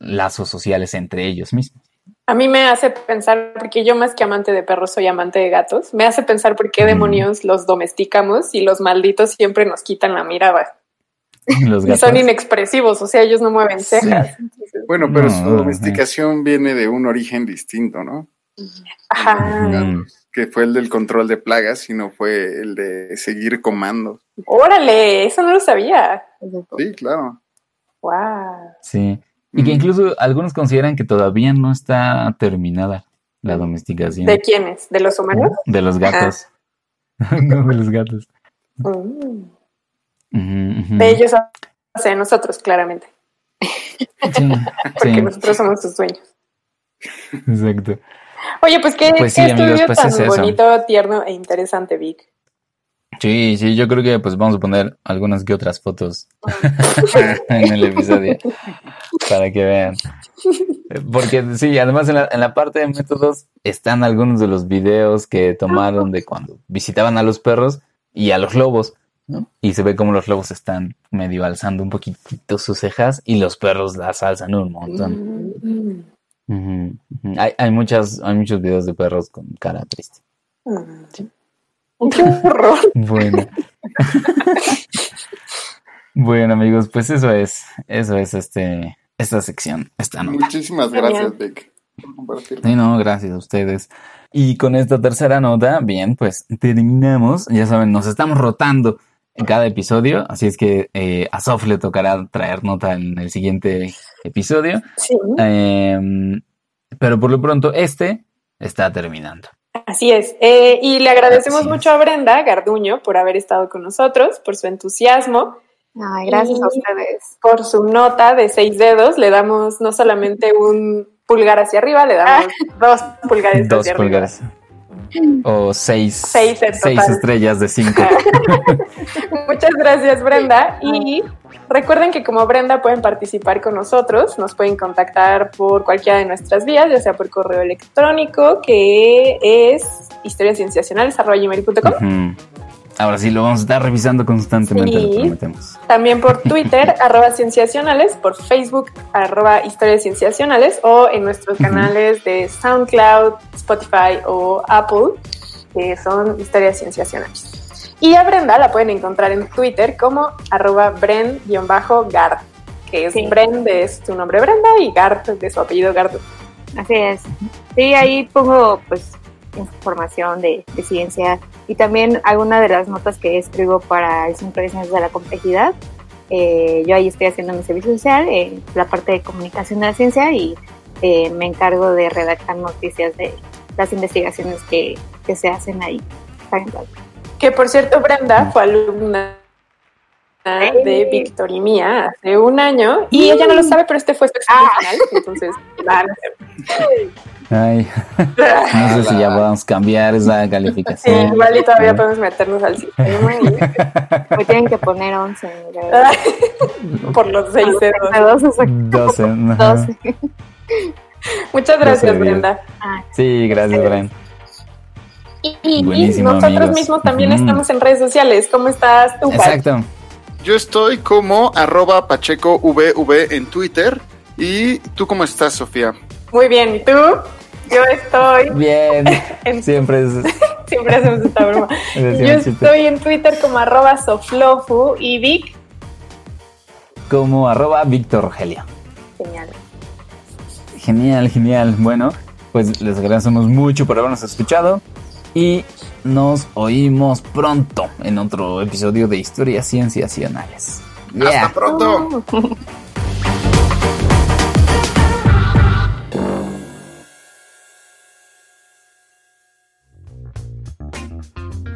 lazos sociales entre ellos mismos. A mí me hace pensar, porque yo más que amante de perros soy amante de gatos, me hace pensar por qué Mm. demonios los domesticamos y los malditos siempre nos quitan la mirada. Los Y son inexpresivos, o sea, ellos no mueven cejas. Entonces, Bueno, pero No, su domesticación viene de un origen distinto, ¿no? Ajá. Mm. Que fue el del control de plagas, sino fue el de seguir comandos. Órale, eso no lo sabía. Sí, claro. Wow. Sí. Y que Mm. incluso algunos consideran que todavía no está terminada la domesticación ¿De quiénes? ¿De los humanos? de los gatos. no, de los gatos. Mm. De ellos, sea, nosotros, claramente. Sí, Porque sí, nosotros somos sus dueños. exacto. Oye, pues qué, Pues qué sí, amigos, estudio pues tan es bonito, tierno e interesante, Vic. Sí, sí, yo creo que pues vamos a poner algunas que otras fotos en el episodio para que vean. Porque sí, además en la, en la parte de métodos están algunos de los videos que tomaron de cuando visitaban a los perros y a los lobos, ¿no? Y se ve como los lobos están medio alzando un poquitito sus cejas y los perros las alzan un montón. Mm. Hay, hay muchas, hay muchos videos de perros con cara triste. Mm. Qué horror. Bueno. bueno, amigos, pues eso es, eso es este, esta sección, esta nota. Muchísimas gracias, Vic, por compartir. Sí, no, gracias a ustedes. Y con esta tercera nota, bien, pues terminamos. Ya saben, nos estamos rotando en cada episodio, así es que eh, a Sof le tocará traer nota en el siguiente episodio. Sí, Em, pero por lo pronto, este está terminando. así es. Eh, y le agradecemos Así es. mucho a Brenda Garduño por haber estado con nosotros, por su entusiasmo, Ay, gracias a ustedes. por su nota de seis dedos. Le damos no solamente un pulgar hacia arriba, le damos dos pulgares Dos hacia pulgares. O seis, Seis seis estrellas de cinco. Muchas gracias, Brenda. Y recuerden que como Brenda pueden participar con nosotros, nos pueden contactar por cualquiera de nuestras vías, ya sea por correo electrónico, que es historiascienciacionales.com. Ujú. Ahora sí, lo vamos a estar revisando constantemente, Sí. lo prometemos. También por Twitter, arroba cienciacionales, por Facebook, arroba historias cienciacionales, o en nuestros canales de SoundCloud, Spotify o Apple, que son historias cienciacionales. Y a Brenda la pueden encontrar en Twitter como arroba bren-gard, que es Sí. Bren de su nombre Brenda y Gard de su apellido Gardu. Así es. Sí, ahí pongo pues información de, de ciencia y también alguna de las notas que escribo para el Centro de Ciencias de la Complejidad. Eh, yo ahí estoy haciendo mi servicio social, eh, la parte de comunicación de la ciencia y eh, me encargo de redactar noticias de las investigaciones que, que se hacen ahí. Que por cierto, Brenda fue alumna de Víctor y mía hace un año y ella no lo sabe, pero este fue su examen final, entonces sé. Ay, no sé si ya podamos cambiar esa Sí, calificación. igual y todavía podemos meternos al sistema y- Me tienen que poner 11. la verdad. por los seis dedos. Dos, exacto. 12. ajá. 12. Muchas gracias, Brenda. Ah, Sí, gracias, Brian. Y, nosotros amigos. mismos también estamos en redes sociales. ¿Cómo estás tú? Exacto. Yo estoy como arroba Pacheco VV en Twitter. ¿Y tú cómo estás, Sofía? Muy bien, ¿y tú? Yo estoy... Bien. En- Siempre es. Siempre hacemos esta broma. Yo chiste. estoy en Twitter como arroba soflofu y Vic. como arroba Víctor Rogelio. Genial. Genial, genial. Bueno, pues les agradecemos mucho por habernos escuchado y nos oímos pronto en otro episodio de Historias Cienciacionales. Yeah. Hasta pronto.